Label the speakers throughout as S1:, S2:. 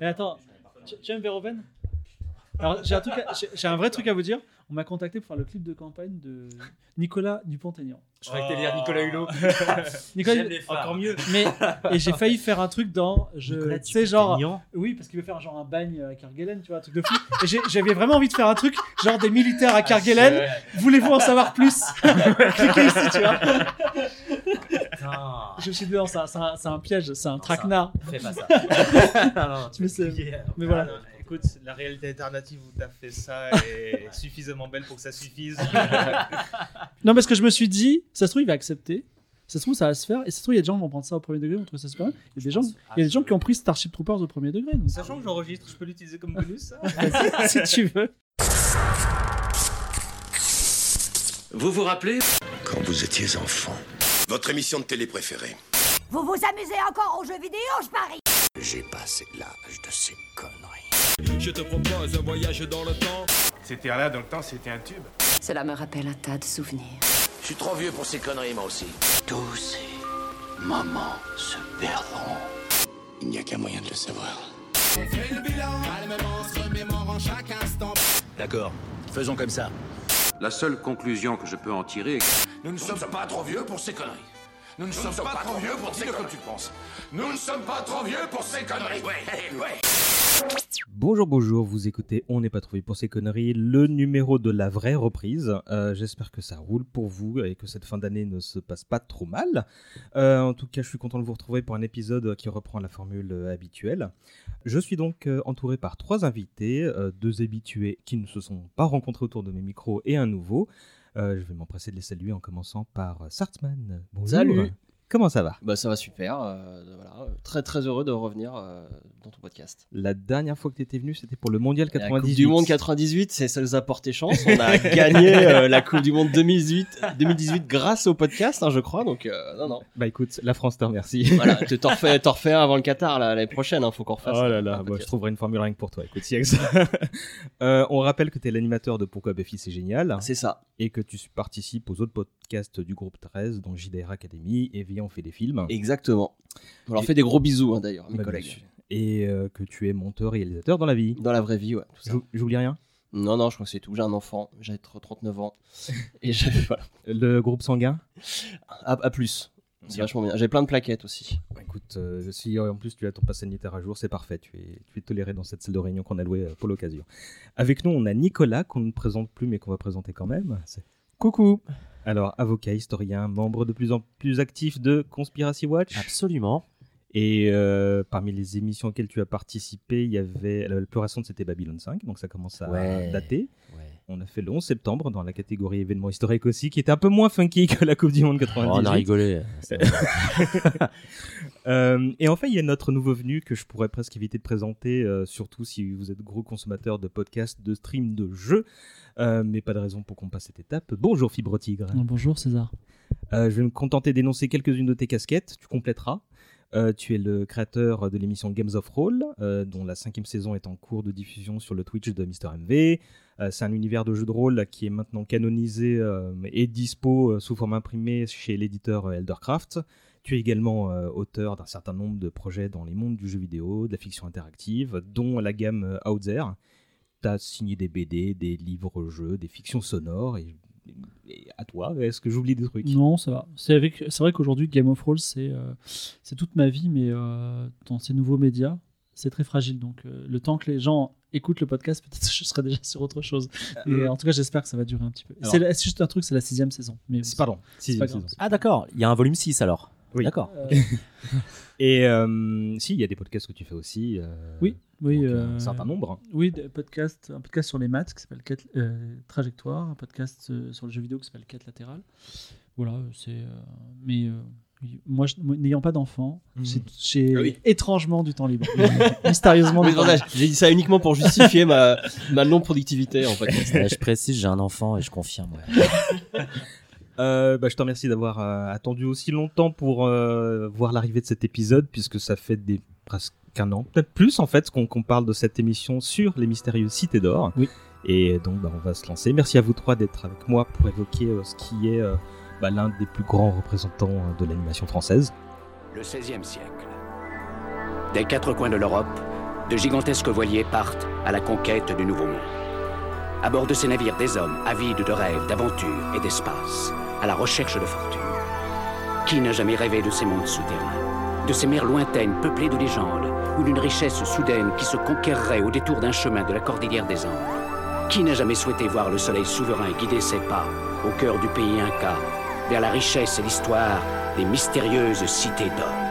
S1: Et attends, tu, tu aimes Verhoeven? Alors, j'ai un, truc à- j'ai- j'ai un vrai truc à vous dire. On m'a contacté pour faire le clip de campagne de Nicolas Dupont-Aignan.
S2: Je croyais que t'allais dire Nicolas Hulot.
S1: Nicolas,
S2: J'aime les
S1: encore mieux. Mais et j'ai failli faire un truc dans, je,
S3: Nicolas
S1: tu sais genre, oui parce qu'il veut faire genre un bagne à Kerguelen, tu vois, un truc de fou. Et j'ai- j'avais vraiment envie de faire un truc genre des militaires à Kerguelen. Voulez-vous en savoir plus? Cliquez ici, tu vois. Je me suis dit non, c'est un, piège, c'est un traquenard.
S3: Fais pas ça.
S2: non, non, tu
S1: Mais mais voilà.
S2: Ah, non, Écoute, la réalité alternative où t'as fait ça est suffisamment belle pour que ça suffise.
S1: Non, parce que je me suis dit, ça se trouve, il va accepter. Ça se trouve, ça va se faire. Et ça se trouve, il y a des gens qui vont prendre ça au premier degré, vont trouver ça super bien. Il y a des gens, il y a des gens qui ont pris Starship Troopers au premier degré. donc,
S2: Sachant que j'enregistre, je peux l'utiliser comme bonus. ça
S1: si tu veux.
S4: Vous vous rappelez
S5: Quand vous étiez enfant. Votre émission de télé préférée.
S6: Vous vous amusez encore aux jeux vidéo, je parie
S5: J'ai passé l'âge de ces conneries.
S4: Je te propose un voyage dans le temps.
S7: C'était là dans le temps, c'était un tube.
S8: Cela me rappelle un tas de souvenirs.
S5: Je suis trop vieux pour ces conneries, moi aussi. Tous ces moments se perdront. Il n'y a qu'un moyen de le savoir.
S4: D'accord, faisons comme ça.
S9: La seule conclusion que je peux en tirer est
S5: Nous ne sommes pas trop vieux pour ces conneries. Nous ne sommes pas trop vieux pour ces conneries. tu penses. Nous ne sommes pas trop vieux pour ces conneries. Ouais, ouais.
S10: Bonjour, bonjour, vous écoutez On n'est pas trouvé pour ces conneries, le numéro de la vraie reprise. Euh, J'espère que ça roule pour vous et que cette fin d'année ne se passe pas trop mal. Euh, en tout cas, je suis content de vous retrouver pour un épisode qui reprend la formule euh, habituelle. Je suis donc entouré par trois invités, euh, deux habitués qui ne se sont pas rencontrés autour de mes micros et un nouveau. Euh, je vais m'empresser de les saluer en commençant par euh, Sartman. Bonjour.
S11: Salut.
S10: Comment ça va?
S11: Bah ça va super, euh, voilà. très très heureux de revenir euh, dans ton podcast.
S10: La dernière fois que tu étais venu, c'était pour le Mondial
S11: La
S10: 98.
S11: Coupe du Monde 98, c'est ça nous a porté chance. On a gagné euh, la Coupe du Monde 2018, 2018 grâce au podcast, hein, je crois. Donc euh, non non.
S10: Bah écoute, la France te remercie.
S11: Voilà, tu t'en refais, refais un avant le Qatar l'année prochaine. Hein, faut qu'on refasse.
S10: Oh là là, bah, je trouverai une formule rien que pour toi. Écoute, si ça. Euh, on rappelle que tu es l'animateur de Pourquoi Buffy c'est génial
S11: C'est ça.
S10: et que tu participes aux autres podcasts du groupe 13, dont JDR Academy et Viens on fait des films.
S11: Exactement. On leur
S10: Et-
S11: fait des gros bisous hein, d'ailleurs, mes
S10: Bah,
S11: collègues.
S10: Et euh, que tu es monteur et réalisateur dans la vie.
S11: Dans la vraie vie, ouais. tout ça.
S10: J'ou- J'oublie rien?
S11: Non non, je crois que c'est tout. J'ai un enfant, j'ai 39 ans et j'ai voilà.
S10: Le groupe sanguin?
S11: À, à plus. C'est vachement bien. J'ai plein de plaquettes aussi.
S10: Bah, Écoute, euh, si en plus tu as ton pass sanitaire à jour, c'est parfait. Tu es, tu es toléré dans cette salle de réunion qu'on a louée euh, pour l'occasion. Avec nous, on a Nicolas, qu'on ne présente plus, mais qu'on va présenter quand même. C'est- Coucou Alors, avocat, historien, membre de plus en plus actif de Conspiracy Watch.
S3: Absolument.
S10: Et euh, parmi les émissions auxquelles tu as participé, il y avait. La plus récente, c'était Babylon 5, donc ça commence à
S3: Ouais.
S10: dater.
S3: Ouais.
S10: On a fait le 11 septembre dans la catégorie événements historiques aussi, qui était un peu moins funky que la Coupe du Monde
S3: Oh,
S10: 98.
S3: on a rigolé.
S10: Euh, et enfin, il y a notre nouveau venu que je pourrais presque éviter de présenter, euh, surtout si vous êtes gros consommateur de podcasts, de streams, de jeux. Euh, mais pas de raison pour qu'on passe cette étape. Bonjour Fibre Tigre.
S1: bonjour César.
S10: Euh, je vais me contenter d'énoncer quelques-unes de tes casquettes, tu compléteras. Euh, tu es le créateur de l'émission Games of Roll, euh, dont la cinquième saison est en cours de diffusion sur le Twitch de Mister MV. Euh, c'est un univers de jeux de rôle qui est maintenant canonisé et dispo sous forme imprimée chez l'éditeur Eldercraft. Tu es également auteur d'un certain nombre de projets dans les mondes du jeu vidéo, de la fiction interactive, dont la gamme Out There. Tu as signé des BD, des livres-jeux, des fictions sonores. Et à toi, est-ce que j'oublie des trucs?
S1: Non, ça va. C'est vrai qu'aujourd'hui, Game of Thrones, c'est euh, toute ma vie, mais euh, dans ces nouveaux médias, c'est très fragile. Donc, euh, le temps que les gens écoutent le podcast, peut-être que je serai déjà sur autre chose. Et en tout cas, j'espère que ça va durer un petit peu. C'est juste un truc, c'est la sixième saison. Mais
S10: C'est- Pardon, sixième saison.
S3: Ah d'accord, il y a un volume 6 alors.
S10: Oui.
S3: D'accord.
S1: Euh,
S10: Et euh, si, il y a des podcasts que tu fais aussi. euh,
S1: oui, oui.
S10: donc,
S1: euh,
S10: Un certain nombre.
S1: Oui, des podcasts, un podcast sur les maths qui s'appelle Quête- euh, Trajectoire, un podcast euh, sur le jeu vidéo qui s'appelle Quête latérale. Voilà, euh, c'est. euh, mais euh, oui, moi, n'ayant pas d'enfant,
S10: Mhm.
S1: j'ai-
S11: Ah oui.
S1: étrangement du temps libre. Mystérieusement.
S11: Oui, J'ai dit ça uniquement pour justifier ma, ma non-productivité en podcast.
S3: Euh, je précise, j'ai un enfant et je confirme. ouais.
S10: Euh, bah, je te remercie d'avoir euh, attendu aussi longtemps pour euh, voir l'arrivée de cet épisode, puisque ça fait des, presque un an, peut-être plus en fait, qu'on qu'on parle de cette émission sur les mystérieuses cités d'or.
S1: Oui.
S10: Et donc, bah, on va se lancer. Merci à vous trois d'être avec moi pour évoquer euh, ce qui est euh, bah, l'un des plus grands représentants euh, de l'animation française.
S5: Le XVIe siècle. Des quatre coins de l'Europe, de gigantesques voiliers partent à la conquête du Nouveau Monde. À bord de ces navires, des hommes avides de rêves, d'aventures et d'espace, à la recherche de fortune. Qui n'a jamais rêvé de ces mondes souterrains, de ces mers lointaines peuplées de légendes, ou d'une richesse soudaine qui se conquerrait au détour d'un chemin de la cordillère des Andes. Qui n'a jamais souhaité voir le soleil souverain guider ses pas au cœur du pays Inca, vers la richesse et l'histoire des mystérieuses cités d'or?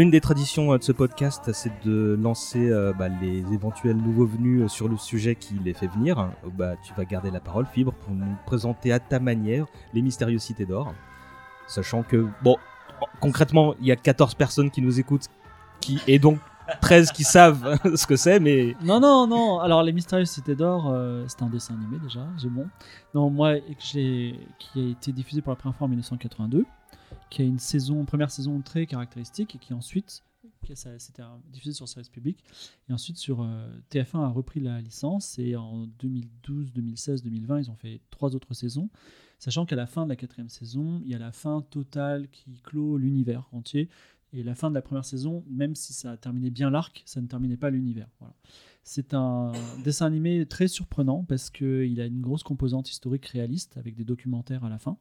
S10: L'une des traditions euh, de ce podcast, c'est de lancer euh, bah, les éventuels nouveaux venus euh, sur le sujet qui les fait venir. Bah, tu vas garder la parole, Fibre, pour nous présenter à ta manière les mystérieuses cités d'or. Sachant que, bon, concrètement, il y a 14 personnes qui nous écoutent, qui, et donc 13 qui savent ce que c'est, mais
S1: Non, non, non. Alors, Les Mystérieuses Cités d'Or, c'est un dessin animé déjà, j'ai bon. Non, moi, qui a été diffusé pour la première fois en 1982, qui a une saison, première saison très caractéristique et qui ensuite, c'était diffusé sur service public, et ensuite sur euh, TF1 a repris la licence et en 2012, 2016, 2020, ils ont fait trois autres saisons, sachant qu'à la fin de la quatrième saison, il y a la fin totale qui clôt l'univers entier. Et la fin de la première saison, même si ça a terminé bien l'arc, ça ne terminait pas l'univers. Voilà. C'est un dessin animé très surprenant parce qu'il a une grosse composante historique réaliste avec des documentaires à la fin.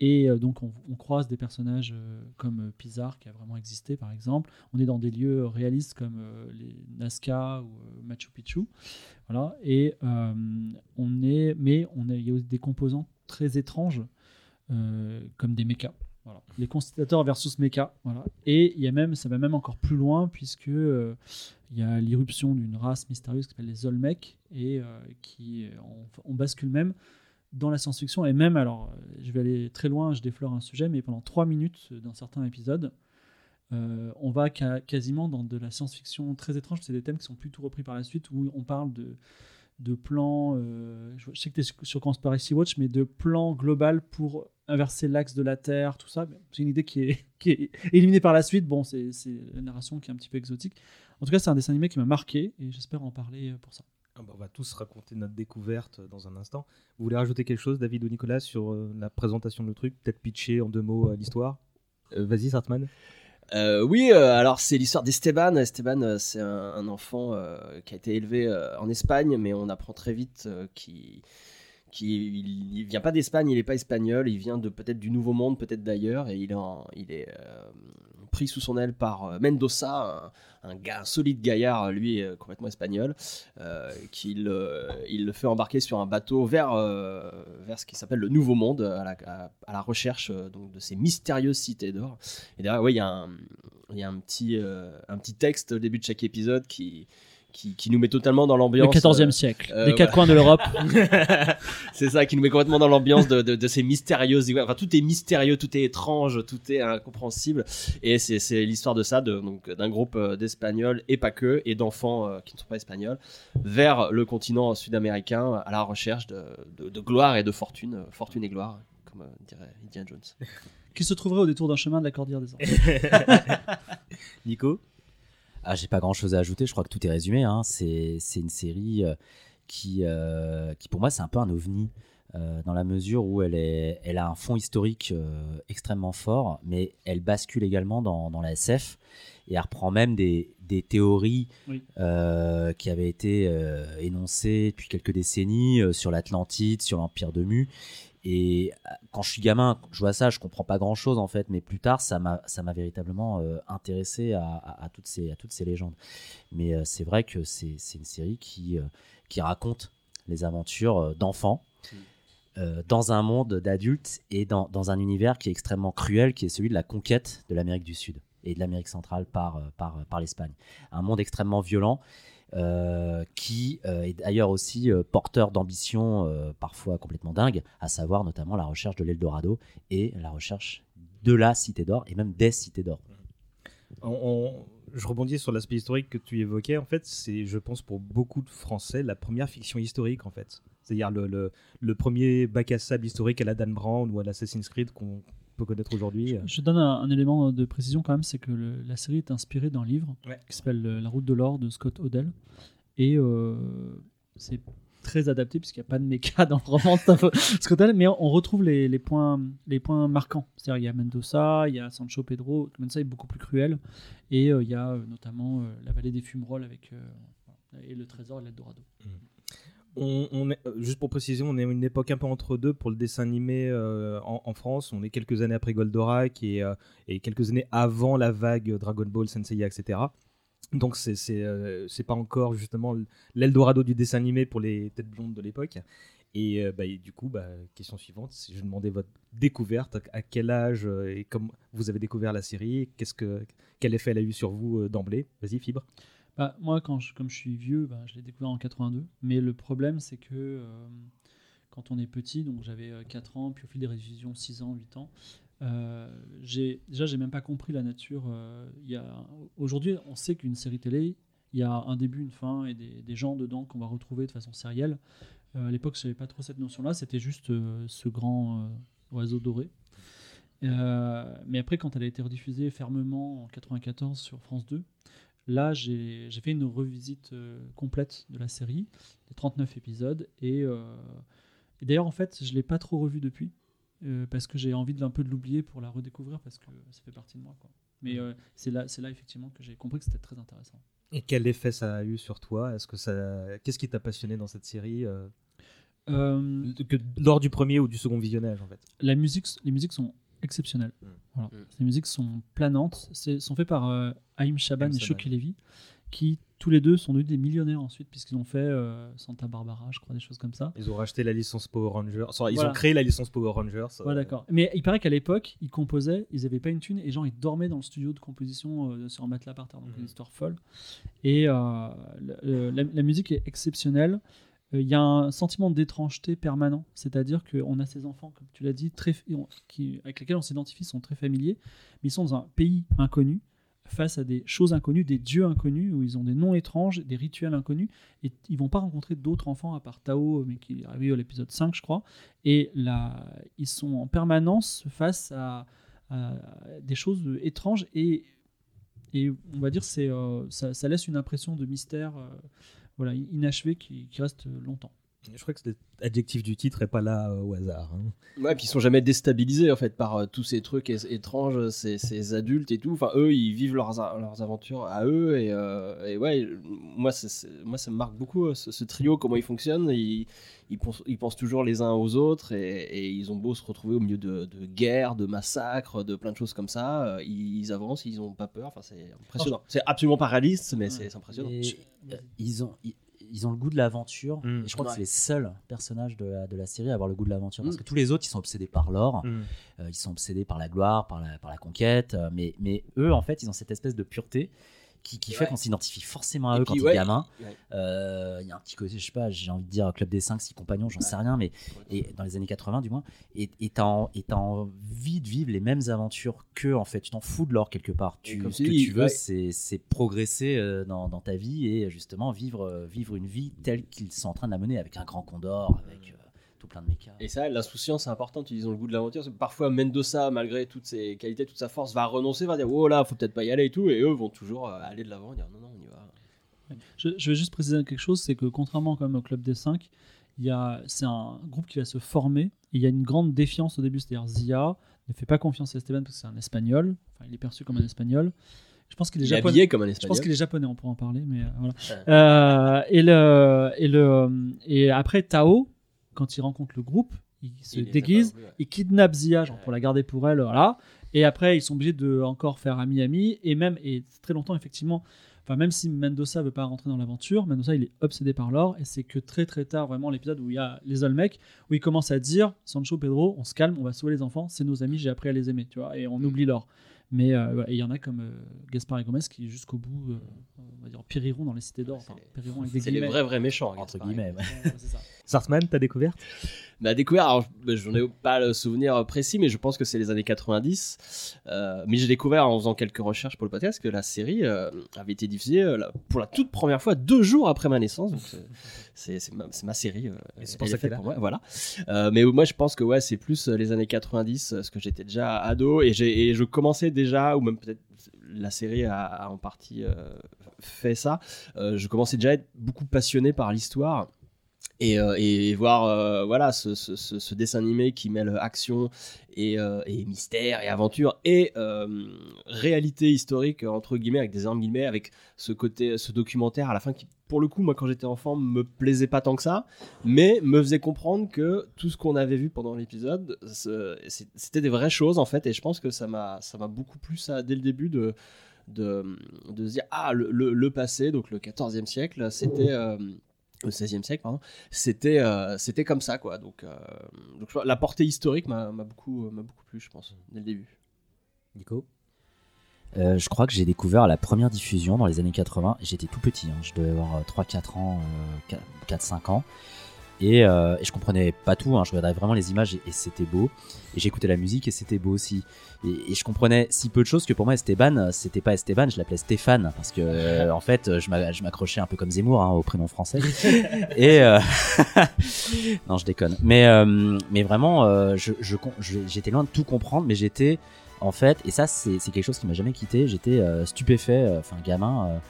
S1: Et euh, donc on, croise des personnages euh, comme euh, Pizarre qui a vraiment existé par exemple. On est dans des lieux réalistes comme les Nazca ou Machu Picchu. Voilà. Et on est, mais on est, il y a aussi des composants très étranges comme des mechas. Les constellateurs versus mecha. Voilà. Et il y a même, ça va même encore plus loin puisque il y a l'irruption d'une race mystérieuse qui s'appelle les Olmecs et qui on bascule même dans la science-fiction et même alors euh, je vais aller très loin, je déflore un sujet, mais pendant trois minutes euh, dans certains épisodes, euh, on va quasiment dans de la science-fiction très étrange. C'est des thèmes qui sont plutôt repris par la suite où on parle de plans, je sais que tu es sur, Conspiracy Watch, mais de plans global pour inverser l'axe de la Terre, tout ça. C'est une idée qui est, qui est éliminée par la suite. Bon, c'est la narration qui est un petit peu exotique. En tout cas, c'est un dessin animé qui m'a marqué et j'espère en parler pour ça.
S10: Ah bah, on va tous raconter notre découverte dans un instant. Vous voulez rajouter quelque chose, David ou Nicolas, sur euh, la présentation de le truc Peut-être pitcher en deux mots euh, l'histoire? Euh, Vas-y, Sartman.
S11: Euh, oui, euh, alors c'est l'histoire d'Esteban. Esteban, euh, c'est un, un enfant euh, qui a été élevé euh, en Espagne, mais on apprend très vite euh, qu'il qu'il il vient pas d'Espagne, il est pas espagnol, il vient de peut-être du Nouveau Monde, peut-être d'ailleurs, et il est, euh, pris sous son aile par euh, Mendoza, un, solide gaillard, lui euh, complètement espagnol, euh, qu'il euh, il le fait embarquer sur un bateau vers, euh, vers ce qui s'appelle le Nouveau Monde, à la, recherche euh, donc, de ces mystérieuses cités d'or. Et derrière, ouais, il y a euh, un petit texte au début de chaque épisode qui, qui, qui nous met totalement dans l'ambiance.
S1: Le 14e
S11: euh,
S1: siècle,
S11: euh,
S1: les quatre coins de l'Europe.
S11: c'est ça qui nous met complètement dans l'ambiance de, de, de ces mystérieuses. Enfin, tout est mystérieux, tout est étrange, tout est incompréhensible. Et c'est c'est l'histoire de ça, de- donc d'un groupe euh, d'Espagnols et pas que, et d'enfants euh, qui ne sont pas espagnols, vers le continent sud-américain à la recherche de, de, de gloire et de fortune, fortune et gloire, comme euh, dirait Indiana Jones.
S1: qui se trouverait au détour d'un chemin de la cordillère des Andes.
S10: Nico?
S3: Ah, j'ai pas grand chose à ajouter, je crois que tout est résumé. hein. C'est une série euh, qui, euh, qui, pour moi, c'est un peu un ovni. euh, dans la mesure où elle, est, elle a un fond historique euh, extrêmement fort, mais elle bascule également dans, dans la SF et elle reprend même des, des théories
S1: Oui.
S3: euh, qui avaient été énoncées depuis quelques décennies sur l'Atlantide, sur l'Empire de Mu. Et euh, quand je suis gamin, je vois ça, je comprends pas grand chose en fait, mais plus tard, ça m'a, ça m'a véritablement euh, intéressé à, à- à toutes ces, à toutes ces légendes. Mais euh, c'est vrai que c'est, une série qui, euh, qui raconte les aventures d'enfants euh, dans un monde d'adultes et dans, dans un univers qui est extrêmement cruel, qui est celui de la conquête de l'Amérique du Sud et de l'Amérique centrale par, par, par l'Espagne. Un monde extrêmement violent. Euh, qui euh, est d'ailleurs aussi euh, porteur d'ambitions parfois complètement dingues, à savoir notamment la recherche de l'Eldorado et la recherche de la Cité d'Or et même des Cités d'Or.
S10: Je rebondis sur l'aspect historique que tu évoquais. En fait, c'est, je pense, pour beaucoup de Français, la première fiction historique, en fait. C'est-à-dire le, le premier bac à sable historique à la Dan Brown ou à l'Assassin's Creed qu'on peut connaître aujourd'hui.
S1: Je donne un, un élément de précision quand même, c'est que le- la série est inspirée d'un livre
S10: Ouais.
S1: qui s'appelle euh, La route de l'or de Scott Odell. Et euh, c'est très adapté puisqu'il n'y a pas de méca dans le roman de Scott Odell, mais on retrouve les, les points, les points marquants. C'est-à-dire il y a Mendoza, il y a Sancho Pedro, Mendoza est beaucoup plus cruel, et euh, il y a euh, notamment euh, la vallée des fumerolles avec, euh, et le trésor et l'Eldorado.
S10: Euh, juste pour préciser, on est une époque un peu entre deux pour le dessin animé euh, en, France. On est quelques années après Goldorak et, euh, quelques années avant la vague Dragon Ball, Senseiya, etc. Donc c'est euh, pas encore justement l'Eldorado du dessin animé pour les têtes blondes de l'époque. Et, bah, du coup, bah, question suivante, si je demandais votre découverte, à quel âge et comme vous avez découvert la série, qu'est-ce que quel effet elle a eu sur vous d'emblée? Vas-y, Fibre.
S1: Bah, moi, quand je, comme je suis vieux, bah, je l'ai découvert en 82. Mais le problème, c'est que euh, quand on est petit, donc j'avais euh, 4 ans, puis au fil des révisions, 6 ans, 8 ans, euh, j'ai, déjà, j'ai même pas compris la nature. euh, aujourd'hui, on sait qu'une série télé, il y a un début, une fin et des, des gens dedans qu'on va retrouver de façon sérielle. Euh, à l'époque, je n'avais pas trop cette notion-là. C'était juste euh, ce grand euh, oiseau doré. Euh, mais après, quand elle a été rediffusée fermement en 94 sur France 2, là, j'ai fait une revisite euh, complète de la série, des 39 épisodes. Et, euh, et d'ailleurs, en fait, je ne l'ai pas trop revu depuis, euh, parce que j'ai envie de, un peu de l'oublier pour la redécouvrir, parce que ça fait partie de moi. Quoi. Mais c'est là, c'est là, effectivement, que j'ai compris que c'était très intéressant.
S10: Et quel effet ça a eu sur toi? Est-ce que ça, qu'est-ce qui t'a passionné dans cette série Euh, que lors du premier ou du second visionnage en fait?
S1: la musique, les musiques sont exceptionnelles.
S10: Mm.
S1: Voilà. Les musiques sont planantes. C'est sont faites par euh, Haïm Chaban et. Shoki Levy, qui tous les deux sont devenus des millionnaires ensuite, puisqu'ils ont fait euh, Santa Barbara, je crois, des choses comme ça.
S10: Ils ont racheté la licence Power Rangers. Enfin, ils
S1: Voilà.
S10: ont créé la licence Power Rangers. euh,
S1: Ouais, d'accord. Mais il paraît qu'à l'époque, ils composaient, ils n'avaient pas une thune, et genre, ils dormaient dans le studio de composition euh, sur un matelas par terre, donc
S10: Mhm.
S1: une histoire folle. Et euh, le- la, la musique est exceptionnelle. Euh, Il y a un sentiment d'étrangeté permanent, c'est-à-dire qu'on a ces enfants, comme tu l'as dit, avec lesquels on s'identifie, sont très familiers, mais ils sont dans un pays inconnu, face à des choses inconnues, des dieux inconnus, où ils ont des noms étranges, des rituels inconnus, et ils vont pas rencontrer d'autres enfants à part Tao, mais qui est arrivé à l'épisode 5, je crois. Et là, ils sont en permanence face à, des choses étranges et, et on va dire c'est euh, ça, ça laisse une impression de mystère euh, voilà inachevé qui, qui reste longtemps.
S10: Je crois que l'adjectif du titre est pas là euh, au hasard. hein.
S11: Ouais, puis ils sont jamais déstabilisés en fait par euh, tous ces trucs étranges, ces, ces adultes et tout. Enfin, eux, ils vivent leurs, leurs aventures à eux et, euh, et ouais, moi, moi, ça me marque beaucoup ce, ce trio, comment ils fonctionnent. Ils, ils, pensent, ils pensent toujours les uns aux autres et, et ils ont beau se retrouver au milieu de, de guerres, de massacres, de plein de choses comme ça. ils, ils avancent, ils ont pas peur. Enfin, c'est impressionnant. C'est absolument pas réaliste, mais c'est impressionnant.
S3: Et, euh, ils ont ils, ont le goût de l'aventure.
S10: Mm.
S3: Et je crois
S11: Ouais.
S3: que c'est les seuls personnages de la, de la série à avoir le goût de l'aventure. Parce
S11: Mm.
S3: que tous les autres, ils sont obsédés par l'or.
S10: Mm.
S3: Euh, ils sont obsédés par la gloire, par la, par la conquête. euh, mais, mais eux, en fait, ils ont cette espèce de pureté qui, qui fait qu'on s'identifie forcément à eux quand est gamin.
S11: ouais.
S3: Euh, Il y a un petit côté, je sais pas, j'ai envie de dire Club des 5, 6 compagnons, j'en sais rien, mais et, dans les années 80 du moins. Et t'as envie de vivre les mêmes aventures qu'eux, en fait. Tu t'en fous de l'or quelque part. Tu, ce que tu veux, c'est progresser euh, dans, ta vie et justement vivre, euh, vivre une vie telle qu'ils sont en train de la mener avec un grand condor, avec euh, tout plein de mécas.
S11: Et ça, l'insouciance, c'est important. Ils ont le goût de l'aventure. Parfois, Mendoza, malgré toutes ses qualités, toute sa force, va renoncer, va dire Oh là, faut peut-être pas y aller et tout. Et eux vont toujours euh, aller de l'avant, dire Non, non, on y va.
S1: Je, je vais juste préciser quelque chose, c'est que contrairement quand même au club des 5, il y a c'est un groupe qui va se former. Et il y a une grande défiance au début, c'est-à-dire Zia ne fait pas confiance à Esteban parce que c'est un espagnol. Enfin, il est perçu comme un espagnol. Je pense qu'il est
S11: est
S1: japonais.
S11: comme un
S1: Je pense qu'il est japonais, on pourra en parler, mais euh, voilà. Euh, et le et le et après Tao, quand il rencontre le groupe, il se
S11: Il
S1: déguise,
S11: ouais.
S1: il kidnappe Zia genre, pour la garder pour elle, voilà. Et après, ils sont obligés de encore faire ami-ami et même et très longtemps effectivement. Enfin, même si Mendoza veut pas rentrer dans l'aventure, Mendoza il est obsédé par l'or et c'est que très très tard vraiment l'épisode où il y a les Olmecs où il commence à dire Sancho Pedro, on se calme, on va sauver les enfants, c'est nos amis, j'ai appris à les aimer, tu vois, et on oublie l'or. Mais euh, ouais, il y en a comme euh, Gaspard et Gomez qui, jusqu'au bout, euh, on va dire, périront dans les cités d'or. Enfin, périront avec des
S11: C'est les vrais vrais méchants.
S3: Entre guillemets. ouais.
S1: Ouais, c'est ça.
S10: Sartman, t'as découvert?
S11: Bah, découvert, alors bah, j'en ai pas le souvenir précis, mais je pense que c'est les années 90. Euh, mais j'ai découvert en faisant quelques recherches pour le podcast que la série euh, avait été diffusée euh, pour la toute première fois deux jours après ma naissance. Donc c'est- ma, c'est ma série. euh,
S10: c'est pour ça qu'elle est
S11: pour moi, voilà. Euh, mais moi je pense que ouais, c'est plus euh, les années 90, euh, parce que j'étais déjà ado et, j'ai- et je commençais déjà, ou même peut-être la série a, a en partie euh, fait ça. euh, je commençais déjà à être beaucoup passionné par l'histoire et, euh, et voir euh, voilà ce, dessin animé qui mêle action et, euh, mystère et aventure et réalité historique entre guillemets avec des énormes guillemets avec ce côté ce documentaire à la fin qui pour le coup moi quand j'étais enfant me plaisait pas tant que ça mais me faisait comprendre que tout ce qu'on avait vu pendant l'épisode c'était des vraies choses en fait et je pense que ça m'a ça m'a beaucoup plu ça dès le début de de, se dire ah le, passé donc le 14e siècle c'était au 16e siècle, pardon, c'était euh, comme ça, quoi. Donc, euh, donc la portée historique m'a beaucoup, m'a beaucoup plu, je pense, dès le début.
S3: Nico? Euh, je crois que j'ai découvert la première diffusion dans les années 80. J'étais tout petit, hein, je devais avoir 3-4 ans, euh, 4-5 ans. Et, euh, et je comprenais pas tout, hein, je regardais vraiment les images et, et c'était beau. Et j'écoutais la musique et c'était beau aussi. Et, et je comprenais si peu de choses que pour moi Esteban, c'était pas Esteban, je l'appelais Stéphane. Parce que euh, en fait, je m'a- je m'accrochais un peu comme Zemmour hein, au prénom français. et euh, non, je déconne. Mais, euh, mais vraiment, euh, je- je j'étais loin de tout comprendre, mais j'étais en fait, et ça c'est quelque chose qui m'a jamais quitté, j'étais euh, stupéfait, enfin gamin,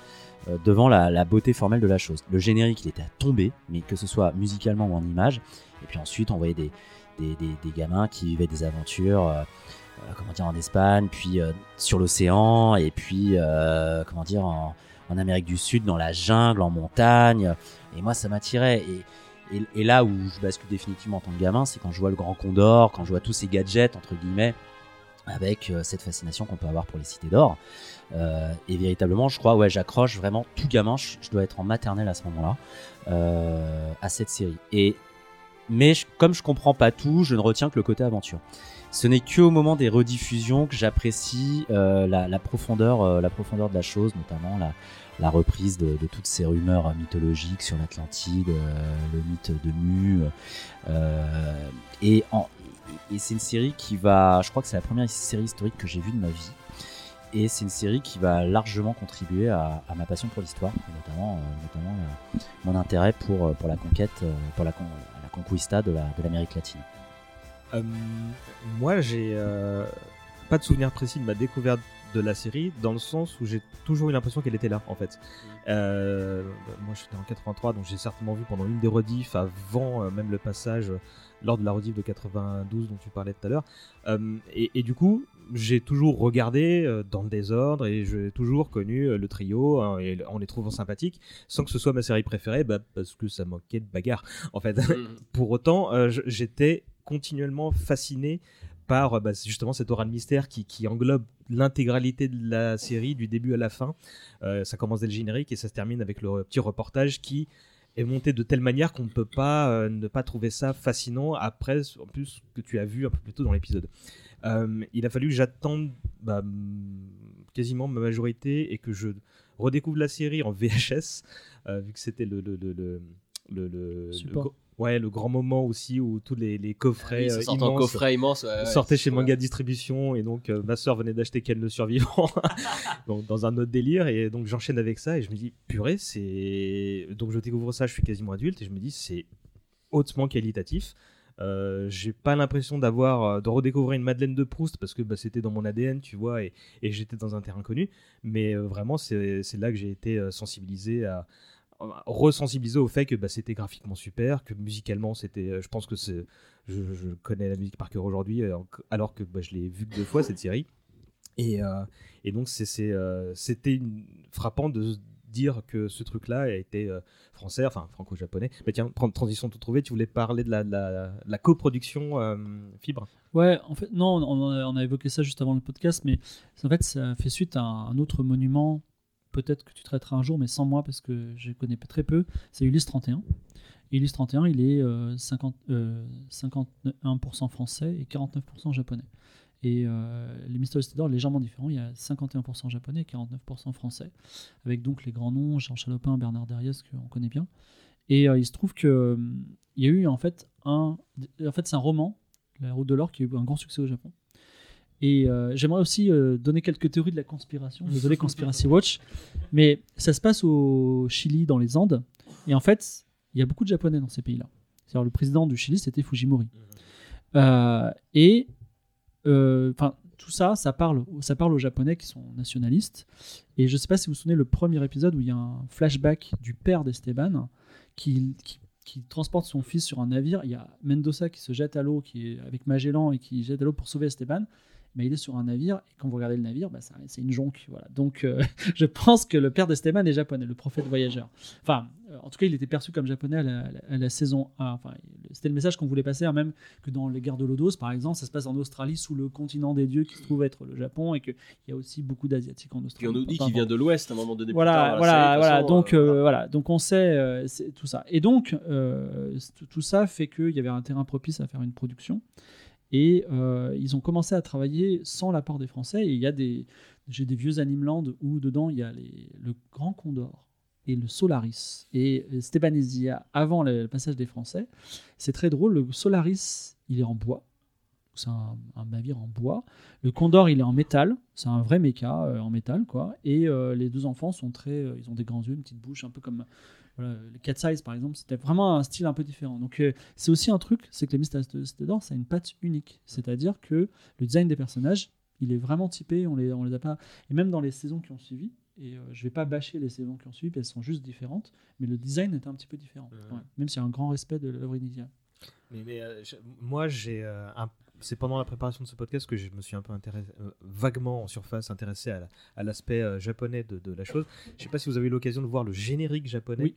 S3: devant la, beauté formelle de la chose. Le générique il était à tomber, mais que ce soit musicalement ou en image. Et puis ensuite on voyait des, gamins qui vivaient des aventures. euh, euh, comment dire en Espagne, puis euh, sur l'océan, et puis euh, comment dire en, Amérique du Sud, dans la jungle, en montagne. Et moi, ça m'attirait. Et, là où je bascule définitivement en tant que gamin, c'est quand je vois le Grand Condor, quand je vois tous ces gadgets entre guillemets, avec euh, cette fascination qu'on peut avoir pour les cités d'or. Euh, et véritablement, je crois, ouais, j'accroche vraiment tout gamin. Je, dois être en maternelle à ce moment-là euh, à cette série. Et mais comme je comprends pas tout, je ne retiens que le côté aventure. Ce n'est que au moment des rediffusions que j'apprécie euh, la, profondeur, la profondeur de la chose, notamment la, reprise de, toutes ces rumeurs mythologiques sur l'Atlantide, le mythe de Mu. et c'est une série qui va, je crois que c'est la première série historique que j'ai vue de ma vie. Et c'est une série qui va largement contribuer à, à ma passion pour l'histoire, notamment, euh, notamment euh, mon intérêt pour, euh, pour la conquête, pour la, con- la conquista de la- de l'Amérique latine.
S10: Euh, moi, j'ai euh, pas de souvenir précis de ma découverte de la série, dans le sens où j'ai toujours eu l'impression qu'elle était là, en fait. Euh, moi, je suis né en 83, donc j'ai certainement vu pendant une des rediffs, avant euh, même le passage, lors de la rediff de 92 dont tu parlais tout à l'heure. Euh, et, et du coup, j'ai toujours regardé euh, dans le désordre et j'ai toujours connu euh, le trio hein, et en les trouvant sympathiques, sans que ce soit ma série préférée, bah, parce que ça manquait de bagarre, en fait. Pour autant, euh, j'étais continuellement fasciné par bah, justement cette aura de mystère qui, qui englobe l'intégralité de la série du début à la fin. Euh, ça commence dès le générique et ça se termine avec le petit reportage qui est monté de telle manière qu'on ne peut pas euh, ne pas trouver ça fascinant après en plus que tu as vu un peu plus tôt dans l'épisode. Euh, il a fallu que j'attende bah, quasiment ma majorité et que je redécouvre la série en VHS euh, vu que c'était le le, le, Ouais, le grand moment aussi où tous les, les coffrets
S11: oui,
S10: immenses
S11: coffret immense, ouais, ouais,
S10: sortaient chez Manga. Distribution et donc euh, ma soeur venait d'acheter Ken le survivant donc dans un autre délire et donc j'enchaîne avec ça et je me dis purée c'est donc je découvre ça je suis quasiment adulte et je me dis c'est hautement qualitatif euh, j'ai pas l'impression d'avoir euh, de redécouvrir une Madeleine de Proust parce que bah, c'était dans mon ADN tu vois et, j'étais dans un terrain connu mais euh, vraiment c'est là que j'ai été sensibilisé à au fait que bah, c'était graphiquement super, que musicalement c'était, je pense que je, connais la musique par cœur aujourd'hui, alors que bah, je l'ai vu que deux fois cette série. Et, donc c'était frappant de dire que ce truc-là a été euh, français, enfin franco-japonais. Mais tiens, tran- transition tout trouvé, tu voulais parler de la, coproduction euh, Fibre?
S1: Ouais, en fait, non, on a, évoqué ça juste avant le podcast, mais en fait, ça fait suite à un autre monument, peut-être que tu traiteras un jour, mais sans moi, parce que je connais très peu. C'est Ulysse 31. Et Ulysse 31, il est euh, 50, euh, 51% français et 49% japonais. Et euh, les Cités d'Or, légèrement différents. Il y a 51% japonais et 49% français, avec donc les grands noms, Jean Chalopin, Bernard Derriès, qu'on connaît bien. Et euh, il se trouve euh, il y a eu en fait un. En fait, c'est un roman, La Route de l'Or, qui a eu un grand succès au Japon. Et euh, j'aimerais aussi euh, donner quelques théories de la conspiration. Désolé, Conspiracy Watch. Mais ça se passe au Chili, dans les Andes. Et en fait, il y a beaucoup de Japonais dans ces pays-là. C'est-à-dire, le président du Chili, c'était Fujimori. Euh, et enfin, tout ça, ça parle, ça parle aux Japonais qui sont nationalistes. Et je ne sais pas si vous vous souvenez le premier épisode où il y a un flashback du père d'Esteban qui, qui, qui transporte son fils sur un navire. Il y a Mendoza qui se jette à l'eau, qui est avec Magellan et qui jette à l'eau pour sauver Esteban. Mais il est sur un navire et quand vous regardez le navire, bah, c'est une jonque. Voilà. Donc euh, je pense que le père d'Esteban est japonais, le prophète voyageur. Enfin, euh, en tout cas, il était perçu comme japonais à la, à la saison 1. Enfin, c'était le message qu'on voulait passer, hein, même que dans les guerres de Lodos, par exemple, ça se passe en Australie, sous le continent des dieux qui se trouve être le Japon, et qu'il y a aussi beaucoup d'Asiatiques en
S11: Puis
S1: Australie.
S11: on nous dit qu'il vient de l'Ouest à un moment donné. plus
S1: Voilà,
S11: tard
S1: voilà, voilà.
S11: façon,
S1: Donc,
S11: euh,
S1: voilà. Donc, on sait euh, tout ça. Et donc, tout ça fait qu'il y avait un terrain propice à faire une production. Et euh, ils ont commencé à travailler sans l'apport des Français. Et il y a des, j'ai des vieux Animeland où dedans il y a les- le Grand Condor et le Solaris et Stebanesia avant le, passage des Français. C'est très drôle. Le Solaris, il est en bois. C'est un, un navire en bois. Le Condor, il est en métal. C'est un vrai méca euh, en métal, quoi. Et euh, les deux enfants sont très. euh, ils ont des grands yeux, une petite bouche, un peu comme voilà, le Cat Size, par exemple. C'était vraiment un style un peu différent. Donc, euh, c'est aussi un truc, c'est que les Mystères de Cité d'Or, ça a une patte unique. C'est-à-dire que le design des personnages, il est vraiment typé. On les, on les a pas. Et même dans les saisons qui ont suivi. Et euh, je vais pas bâcher les saisons qui ont suivi, elles sont juste différentes. Mais le design était un petit peu différent. Ouais. Même s'il y a un grand respect de l'œuvre initiale.
S10: Mais, mais, euh, je- moi, j'ai euh, un- c'est pendant la préparation de ce podcast que je me suis un peu intéressé, euh, vaguement en surface intéressé à la- à l'aspect euh, japonais de, de la chose. Je sais pas si vous avez eu l'occasion de voir le générique japonais.
S1: Oui.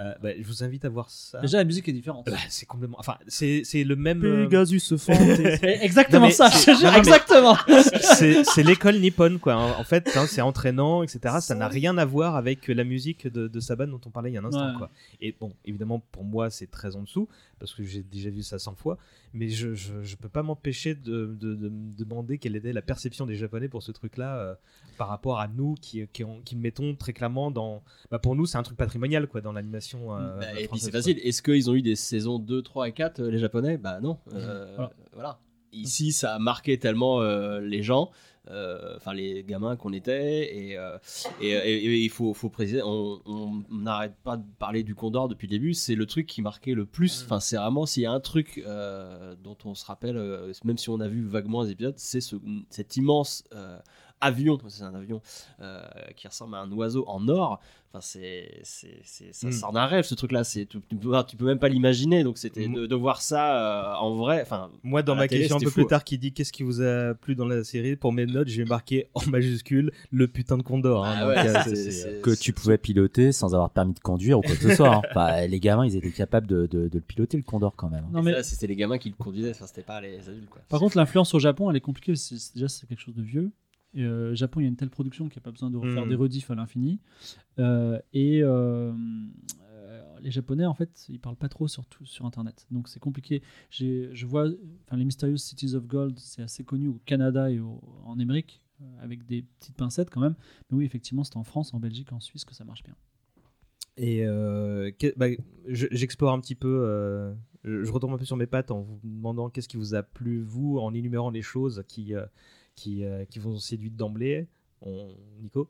S10: Euh, bah, je vous invite à voir ça.
S1: Déjà, la musique est différente.
S10: Bah, c'est complètement. Enfin, c'est c'est le même. euh,
S1: Pegasus Fantasy. Exactement ça,
S10: c'est-
S1: je te jure,
S10: non, non, mais
S1: exactement.
S10: C'est c'est l'école nippone, quoi. En, fait, hein, c'est entraînant, etc. Ça n'a rien à voir avec la musique de, de Saban dont on parlait il y a un instant,
S1: Ouais.
S10: quoi. Et bon, évidemment, pour moi, c'est très en dessous, parce que j'ai déjà vu ça 100 fois. Mais je, je, je peux pas m'empêcher de, de, de me demander quelle était la perception des Japonais pour ce truc-là euh, par rapport à nous qui, qui, qui le mettons très clairement dans. Bah, pour nous, c'est un truc patrimonial, quoi, dans l'animation. Euh,
S11: Bah, et puis c'est facile. Est-ce qu'ils ont eu des saisons 2, 3 et 4, euh, les Japonais? Bah non. Euh,
S1: Voilà.
S11: voilà. Ici, ça a marqué tellement les gens, enfin les gamins qu'on était. Et, et, et- et il faut, faut préciser, on n'arrête pas de parler du Condor depuis le début. C'est le truc qui marquait le plus. Enfin, c'est vraiment s'il y a un truc dont on se rappelle, même si on a vu vaguement les épisodes, c'est ce, cet immense avion. C'est un avion euh, qui ressemble à un oiseau en or. Enfin, c'est, c'est, c'est- ça
S10: Mm.
S11: sort d'un rêve ce truc-là. C'est, tu, tu peux, tu peux même pas l'imaginer. Donc c'était de, de voir ça euh, en vrai. Enfin,
S10: Moi, dans ma
S11: télé,
S10: question un peu plus tard qui dit qu'est-ce qui vous a plu dans la série, pour mes notes, j'ai marqué en majuscule le putain de Condor. hein.
S11: Ah
S10: Donc,
S11: ouais, c'est-
S10: c'est-
S11: c'est-
S3: que tu pouvais piloter sans avoir de permis de conduire ou quoi que ce soit. hein. Enfin, les gamins, ils étaient capables de, de- de le piloter, le Condor, quand même.
S1: Non,
S11: mais ça, c'était les gamins qui le conduisaient. Enfin, c'était pas les adultes. Quoi.
S1: Par contre, l'influence au Japon, elle est compliquée. C'est, c'est- déjà, c'est quelque chose de vieux. Et, euh, au Japon, il y a une telle production qu'il n'y a pas besoin de refaire
S10: Mm.
S1: des rediffs à l'infini. Euh, et euh, euh, les Japonais, en fait, ils parlent pas trop sur, tout- sur Internet. Donc, c'est compliqué. Je vois, enfin, les Mysterious Cities of Gold, c'est assez connu au Canada et au- en Amérique, euh, avec des petites pincettes quand même. Mais oui, effectivement, c'est en France, en Belgique, en Suisse que ça marche bien.
S10: Et euh, bah, je- j'explore un petit peu, euh, je je retombe un peu sur mes pattes en vous demandant qu'est-ce qui vous a plu, vous, en énumérant les choses qui, euh, qui, euh, qui vous ont séduit d'emblée. Nico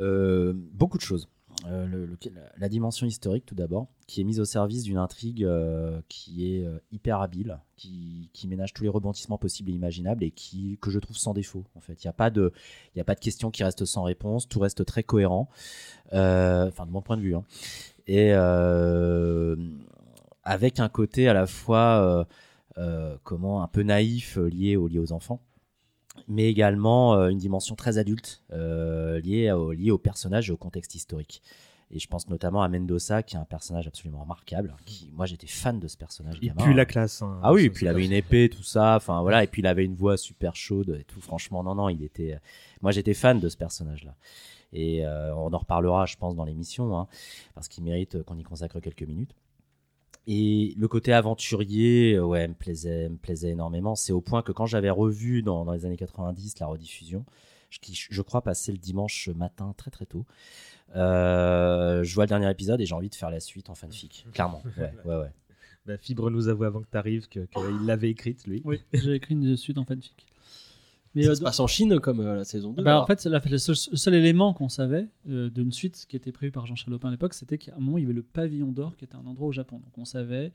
S3: Euh, beaucoup de choses. Euh, la, dimension historique, tout d'abord, qui est mise au service d'une intrigue euh, qui est hyper habile, qui, qui ménage tous les rebondissements possibles et imaginables et qui, que je trouve sans défaut. En fait, il n'y a pas de, a pas de questions qui restent sans réponse. Tout reste très cohérent. Enfin, de mon point de vue. hein. Et avec un côté à la fois, comment, un peu naïf lié, lié aux enfants mais également euh, une dimension très adulte euh, liée, au, liée au personnage et au contexte historique. Et je pense notamment à Mendoza, qui est un personnage absolument remarquable. Qui, moi, j'étais fan de ce personnage.
S10: Il
S3: gamin.
S10: pue la classe, hein.
S3: ah oui, et puis il avait une épée, tout ça. Enfin voilà, et puis il avait une voix super chaude et tout. Franchement, non, non, il était. Moi, j'étais fan de ce personnage-là. Et euh, on en reparlera, je pense, dans l'émission, hein, parce qu'il mérite qu'on y consacre quelques minutes. Et le côté aventurier, euh, ouais, me plaisait, me plaisait énormément. C'est au point que quand j'avais revu dans, dans les années 90 la rediffusion, je, qui, je crois passer le dimanche matin très très tôt, euh, je vois le dernier épisode et j'ai envie de faire la suite en fanfic, clairement. Ouais, ouais, ouais.
S10: Bah, Fibre nous avoue avant que tu arrives qu'il l'avait écrite, lui.
S1: Oui, j'ai écrit une suite en fanfic.
S11: Mais ça se passe en Chine comme euh, la saison 2.
S1: Bah, en fait, la- le seul, le seul élément qu'on savait euh, d'une suite qui était prévue par Jean Chalopin à l'époque, c'était qu'à un moment, il y avait le pavillon d'or qui était un endroit au Japon. Donc on savait.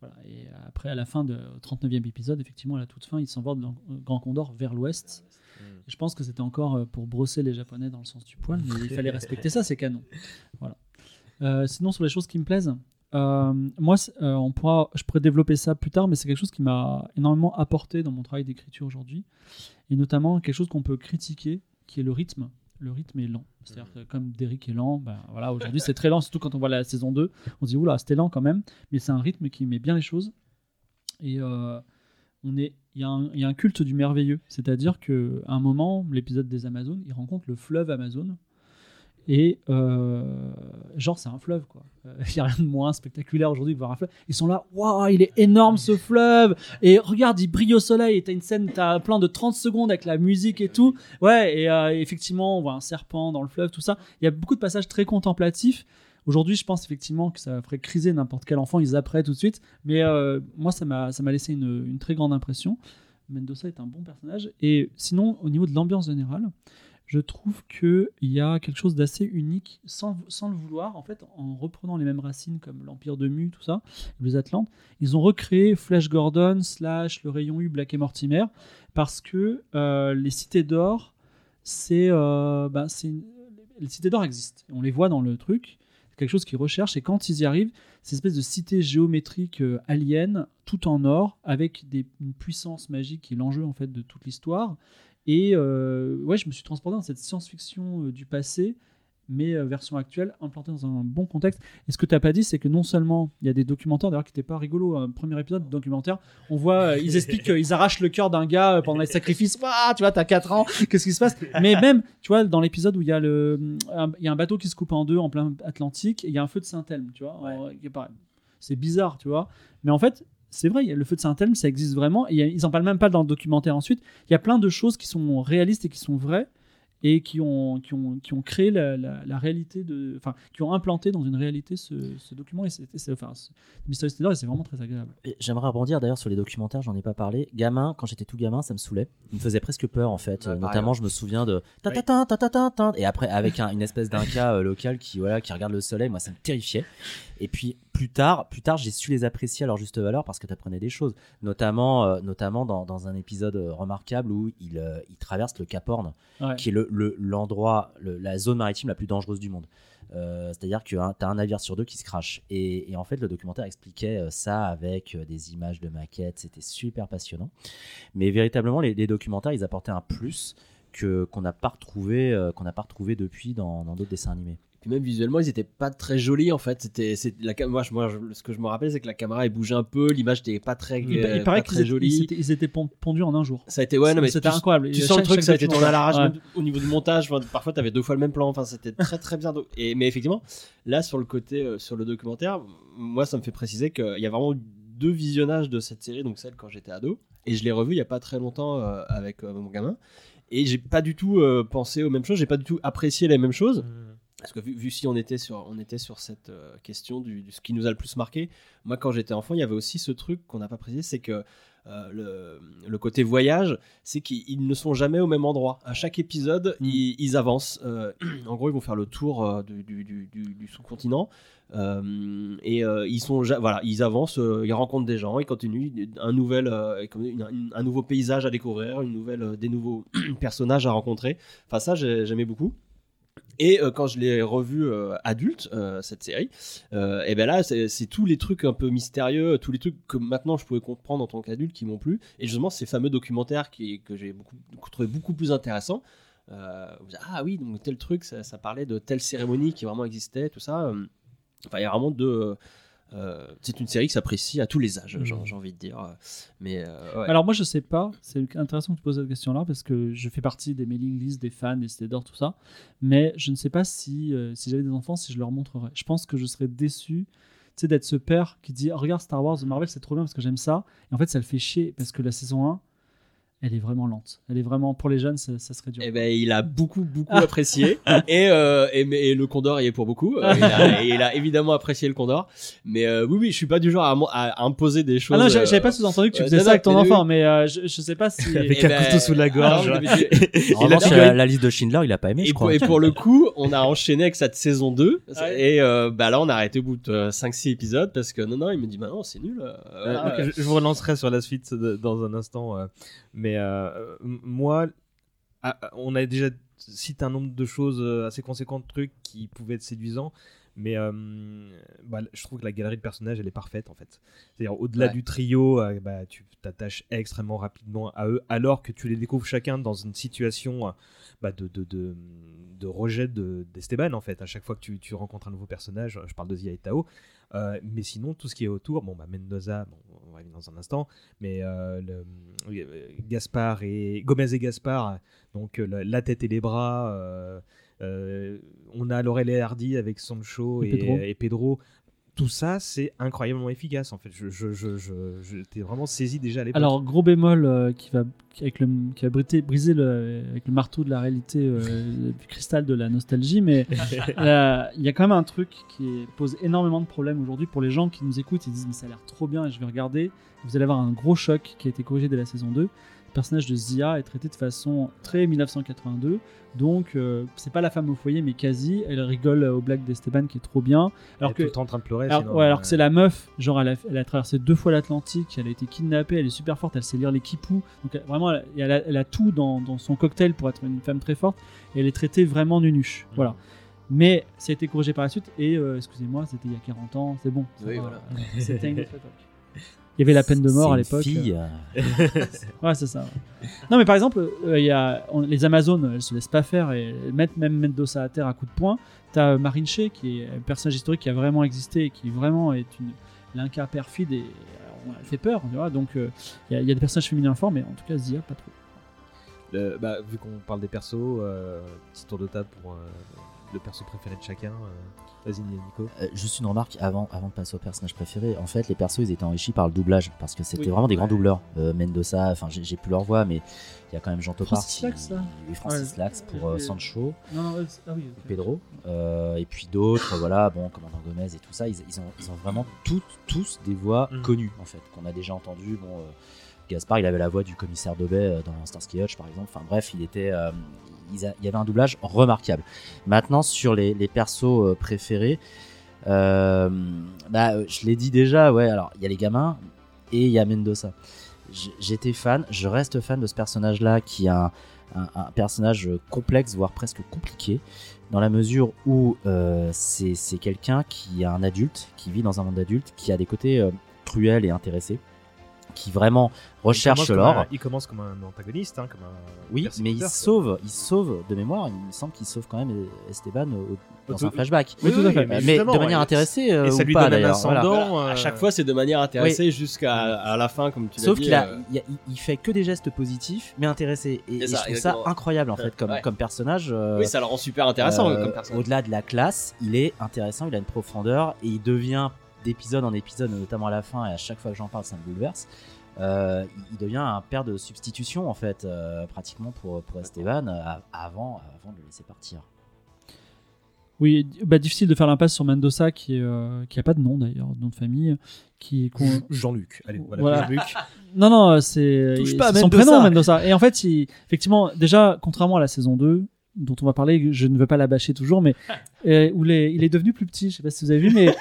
S1: Voilà, et après, à la fin du 39e épisode, effectivement, à la toute fin, il s'envole dans le Grand Condor vers l'ouest. Et Je pense que c'était encore euh, pour brosser les Japonais dans le sens du poil, mais il fallait respecter ça, c'est canon. Voilà. Euh, sinon, sur les choses qui me plaisent, euh, moi, euh, on pourra, je pourrais développer ça plus tard, mais c'est quelque chose qui m'a énormément apporté dans mon travail d'écriture aujourd'hui, et notamment quelque chose qu'on peut critiquer, qui est le rythme. Le rythme est lent. C'est-à-dire que comme Derrick est lent, ben voilà, aujourd'hui c'est très lent, surtout quand on voit la saison 2, on se dit oula, c'était lent quand même, mais c'est un rythme qui met bien les choses. Et euh, on est, il y, a un- il y a un culte du merveilleux, c'est-à-dire que à un moment, l'épisode des Amazones, il rencontre le fleuve Amazon. Et euh, genre, c'est un fleuve, quoi. Il n'y a rien de moins spectaculaire aujourd'hui que voir un fleuve. Ils sont là, waouh, il est énorme ce fleuve. Et regarde, il brille au soleil. Et t'as une scène, t'as plan de 30 secondes avec la musique et tout. Ouais, et euh, effectivement, on voit un serpent dans le fleuve, tout ça. Il y a beaucoup de passages très contemplatifs. Aujourd'hui, je pense effectivement que ça ferait criser n'importe quel enfant, ils apprennent tout de suite. Mais euh, moi, ça m'a ça m'a laissé une, une très grande impression. Mendoza est un bon personnage. Et sinon, au niveau de l'ambiance générale, je trouve qu'il y a quelque chose d'assez unique, sans, le vouloir, en fait, en reprenant les mêmes racines comme l'Empire de Mu, tout ça, les Atlantes, ils ont recréé Flash Gordon, Slash, le Rayon U, Black et Mortimer, parce que euh, les cités d'or, c'est. euh, bah, les cités d'or existent, on les voit dans le truc, c'est quelque chose qu'ils recherchent, et quand ils y arrivent, c'est une espèce de cité géométrique euh, alien, tout en or, avec des, une puissance magique qui est l'enjeu en fait de toute l'histoire. Et euh, ouais, je me suis transporté dans cette science-fiction euh, du passé, mais euh, version actuelle, implantée dans un bon contexte. Et ce que tu n'as pas dit, c'est que non seulement il y a des documentaires, d'ailleurs, qui n'étaient pas rigolos, un premier épisode de documentaire, on voit, ils expliquent qu'ils arrachent le cœur d'un gars pendant les sacrifices. Waouh, tu vois, t'as 4 ans, qu'est-ce qui se passe? Mais même, tu vois, dans l'épisode où il y, a le, un, il y a un bateau qui se coupe en deux en plein Atlantique, et il y a un feu de Saint-Elme, tu vois. C'est bizarre, tu vois. Mais en fait, c'est vrai, le feu de Saint-Elme, ça existe vraiment. Et ils en parlent même pas dans le documentaire ensuite. Il y a plein de choses qui sont réalistes et qui sont vraies et qui ont, qui ont, qui ont créé la, la- la réalité de. Enfin, qui ont implanté dans une réalité ce, ce document. Et c'est, c'est- enfin, Mystery et c'est vraiment très agréable.
S3: Et J'aimerais rebondir d'ailleurs sur les documentaires, j'en ai pas parlé. Gamin, quand j'étais tout gamin, ça me saoulait. Il me faisait presque peur en fait. Euh, Notamment, je me souviens de ta ta ta ta ta ta ta et après avec un- une espèce d'un cas euh, local qui voilà qui regarde le soleil, moi ça me terrifiait. Et puis plus tard, plus tard, j'ai su les apprécier à leur juste valeur parce que tu apprenais des choses, notamment euh, notamment dans, dans un épisode euh, remarquable où il euh, il traverse le Cap Horn,
S1: Ouais.
S3: qui est le le- l'endroit, le- la zone maritime la plus dangereuse du monde. Euh, C'est-à-dire que tu as un navire sur deux qui se crache. Et, et en fait, le documentaire expliquait ça avec des images de maquettes. C'était super passionnant. Mais véritablement, les, les documentaires, ils apportaient un plus que qu'on n'a pas retrouvé, euh, qu'on n'a pas retrouvé depuis dans d'autres dessins animés.
S11: Puis même visuellement, ils étaient pas très jolis en fait. C'était, c'est la cam- moi, je- moi, je- ce que je me rappelle, c'est que la caméra elle bougeait un peu, l'image était pas très,
S1: Il,
S11: euh,
S1: il paraît
S11: pas
S1: qu'ils
S11: très
S1: étaient,
S11: jolie.
S1: ils étaient- ils étaient pon- pondus en un jour.
S11: Ça a été ouais, non, mais
S1: c'était
S11: tu-
S1: incroyable.
S11: Tu sens le truc, ça a été tourné à l'arrache même au niveau du montage. enfin, parfois, tu avais deux fois le même plan. Enfin, c'était très très bien. Donc- Et mais effectivement, là sur le côté euh, sur le documentaire, moi, ça me fait préciser qu'il y a vraiment eu deux visionnages de cette série, donc celle quand j'étais ado, et je l'ai revue il y a pas très longtemps euh, avec euh, mon gamin. Et j'ai pas du tout euh, pensé aux mêmes choses. J'ai pas du tout apprécié les mêmes choses. Parce que vu, vu si on était sur, on était sur cette euh, question du, du- ce qui nous a le plus marqué, moi quand j'étais enfant, il y avait aussi ce truc qu'on n'a pas précisé, c'est que euh, le, le côté voyage, c'est qu'ils ils ne sont jamais au même endroit. À chaque épisode, ils, ils avancent. Euh, en gros, ils vont faire le tour du, du- du- sous-continent. Et ils sont voilà ils avancent ils rencontrent des gens ils continuent un nouvel une- un nouveau paysage à découvrir une nouvelle des nouveaux personnages à rencontrer enfin ça j'ai- j'aimais beaucoup et euh, quand je l'ai revu euh, adulte, euh, cette série, et ben là, c'est tous les trucs un peu mystérieux, tous les trucs que maintenant je pouvais comprendre en tant qu'adulte qui m'ont plu. Et justement, ces fameux documentaires que j'ai beaucoup, trouvé beaucoup plus intéressants. Ah oui, donc tel truc, ça, parlait de telle cérémonie qui vraiment existait, tout ça. Enfin, il y a vraiment deux. Euh, c'est une série qui s'apprécie à tous les âges, j'ai j'ai envie de dire. Mais euh, ouais.
S1: Alors moi je sais pas, c'est intéressant que tu poses cette question-là parce que je fais partie des mailing lists des fans, des cités d'or, tout ça, mais je ne sais pas si, euh, si j'avais des enfants, si je leur montrerais. Je pense que je serais déçu d'être ce père qui dit Regarde Star Wars, Marvel, c'est trop bien parce que j'aime ça. Et en fait, ça le fait chier parce que la saison 1, elle est vraiment lente. Elle est vraiment, pour les jeunes, ça, ça serait dur.
S11: Eh ben, il a beaucoup, beaucoup apprécié. Et, euh, et, mais- et le Condor y est pour beaucoup. Euh, il, a, il a évidemment apprécié le Condor. Mais euh, oui, oui, je suis pas du genre à, imposer des choses.
S1: Ah non, j'a-
S11: euh,
S1: j'avais pas sous-entendu que tu
S11: euh,
S1: faisais
S11: non,
S1: ça avec ton
S11: mais
S1: enfant,
S11: oui.
S1: mais euh, je, je sais pas si.
S10: Avec
S11: Eh
S10: un
S11: ben,
S10: couteau sous la gorge.
S11: alors, mais Et
S3: c'est
S11: la-
S3: la, la liste de Schindler, il a pas aimé, je
S11: Et
S3: crois.
S11: pour, et pour le coup, on a enchaîné avec cette saison 2.
S1: Ouais.
S11: Et euh, bah là, on a arrêté au bout de 5-6 épisodes parce que non, non, il me dit, bah non, c'est nul. euh, euh.
S10: je, je vous relancerai sur la suite dans un instant. euh, mais euh, moi, on a déjà cité un nombre de choses euh, assez conséquents de trucs qui pouvaient être séduisants. Mais euh, bah, je trouve que la galerie de personnages, elle est parfaite en fait. C'est-à-dire, au-delà
S11: Ouais.
S10: du trio, euh, bah, tu t'attaches extrêmement rapidement à eux, alors que tu les découvres chacun dans une situation bah, de, de, de, de rejet de- d'Esteban en fait. À chaque fois que tu, tu rencontres un nouveau personnage, je parle de Zia et Tao. Euh, mais sinon, tout ce qui est autour, bon, bah, Mendoza, bon, on va y venir dans un instant, mais euh, le, euh, Gaspard et Gomez et Gaspard, donc la, la tête et les bras. on a Laurel et Hardy avec Sancho
S1: Et
S10: et,
S1: Pedro.
S10: et Pedro. Tout ça, c'est incroyablement efficace en fait. Je, je, je, vraiment saisi déjà à l'époque.
S1: Alors, gros bémol euh, qui va, avec le, qui va briser, briser le, avec le marteau de la réalité, euh, du cristal de la nostalgie, mais euh, il y a quand même un truc qui pose énormément de problèmes aujourd'hui pour les gens qui nous écoutent. Ils disent, mais ça a l'air trop bien et je vais regarder. Vous allez avoir un gros choc qui a été corrigé dès la saison 2. Le personnage de Zia est traité de façon très 1982. Donc, euh, c'est pas la femme au foyer, mais quasi. Elle rigole au blague d'Esteban qui est trop bien.
S10: Elle
S1: Alors
S10: est
S1: que
S10: tout le temps en train de pleurer.
S1: alors,
S10: sinon,
S1: ouais, alors que
S10: euh,
S1: c'est la meuf, genre elle a, elle a traversé deux fois l'Atlantique, elle a été kidnappée, elle est super forte, elle sait lire les kipous, donc elle- vraiment elle, elle a, elle a tout dans, dans son cocktail pour être une femme très forte, et elle est traitée vraiment nunuche,
S10: Mhm.
S1: voilà. Mais ça a été corrigé par la suite, et euh, excusez-moi, c'était il y a 40 ans, c'est bon. ça
S11: Oui, voilà.
S1: C'était une autre époque. Il y avait la peine de mort à l'époque.
S3: fille, euh,
S1: Ouais, c'est ça. ouais. Non, mais par exemple, euh, il y a, on- les Amazones, elles se laissent pas faire et elles mettent même Mendoza à terre à coups de poing. T'as euh, Marine Shea, qui est un personnage historique qui a vraiment existé et qui vraiment est une l'inca perfide et euh, elle fait peur, tu vois. Donc, euh, il y, a- il y a des personnages féminins forts, mais en tout cas, Zia, pas trop.
S10: le- bah, vu qu'on parle des persos, euh, petit tour de table pour euh, le perso préféré de chacun. Vas-y, Nico.
S3: Euh, juste une remarque avant, avant de passer au personnage préféré. En fait, les persos ils étaient enrichis par le doublage parce que c'était
S1: Oui.
S3: vraiment des grands doubleurs. Euh, Mendoza, enfin j'ai plus leur voix, mais il y a quand même Jean Topard
S1: Francis
S3: qui-
S1: Lax, là
S3: et Francis
S1: Ouais.
S3: Lax pour euh, Sancho,
S1: Non, non, ah oui. ok.
S3: Pedro, et puis d'autres, voilà, bon, commandant Gomez et tout ça. Ils, ils ont, ils ont vraiment toutes, tous des voix
S10: Mhm.
S3: connues en fait qu'on a déjà entendues. Bon, Gaspard, il avait la voix du commissaire Dobet euh, dans Starsky Hutch par exemple. Enfin bref, il était, euh, il y avait un doublage remarquable. Maintenant sur les, persos euh, préférés. Bah, je l'ai dit déjà, ouais. Alors, il y a les gamins et il y a Mendoza. J'étais fan, je reste fan de ce personnage-là qui a un, personnage complexe, voire presque compliqué, dans la mesure où c'est quelqu'un qui est un adulte, qui vit dans un monde adulte, qui a des côtés cruels et intéressés, qui vraiment recherche l'or.
S10: Il commence comme un antagoniste, hein, comme un.
S3: Oui, mais il sauve, il sauve de mémoire. Il me semble qu'il sauve quand même Esteban au- dans
S10: Tout-
S3: un flashback.
S10: Oui, tout à fait.
S3: Mais, de manière intéressée euh,
S10: et ça
S3: ou
S10: lui
S3: pas
S10: donne un
S3: d'ailleurs. voilà.
S10: ascendant.
S11: À
S10: euh,
S11: chaque fois, c'est de manière intéressée jusqu'à à la fin, comme tu l'as
S3: Sauf qu'il a,
S11: euh,
S3: il, a- il- il fait que des gestes positifs, mais intéressés. Et,
S11: ça,
S3: je trouve
S11: exactement.
S3: ça incroyable en fait, comme,
S11: Ouais.
S3: comme personnage. euh,
S11: Oui, ça le rend super intéressant
S3: euh,
S11: comme personnage.
S3: Au-delà de la classe, il est intéressant, il a une profondeur et il devient d'épisode en épisode, notamment à la fin, et à chaque fois que j'en parle, ça me bouleverse. euh, il- devient un père de substitution en fait, euh, pratiquement pour, pour Esteban, euh, avant, avant de le laisser partir.
S1: Oui, bah, difficile de faire l'impasse sur Mendoza qui, euh, qui a pas de nom d'ailleurs, de nom de famille. Qui,
S10: Jean-Luc. Allez, voilà.
S1: Voilà.
S10: Jean-Luc.
S1: Non, non, c'est son
S10: Mendoza.
S1: prénom, Mendoza. Et en fait, il- effectivement, déjà, contrairement à la saison 2, dont on va parler, je ne veux pas la bâcher toujours, mais euh, où les- il est devenu plus petit, je sais pas si vous avez vu, mais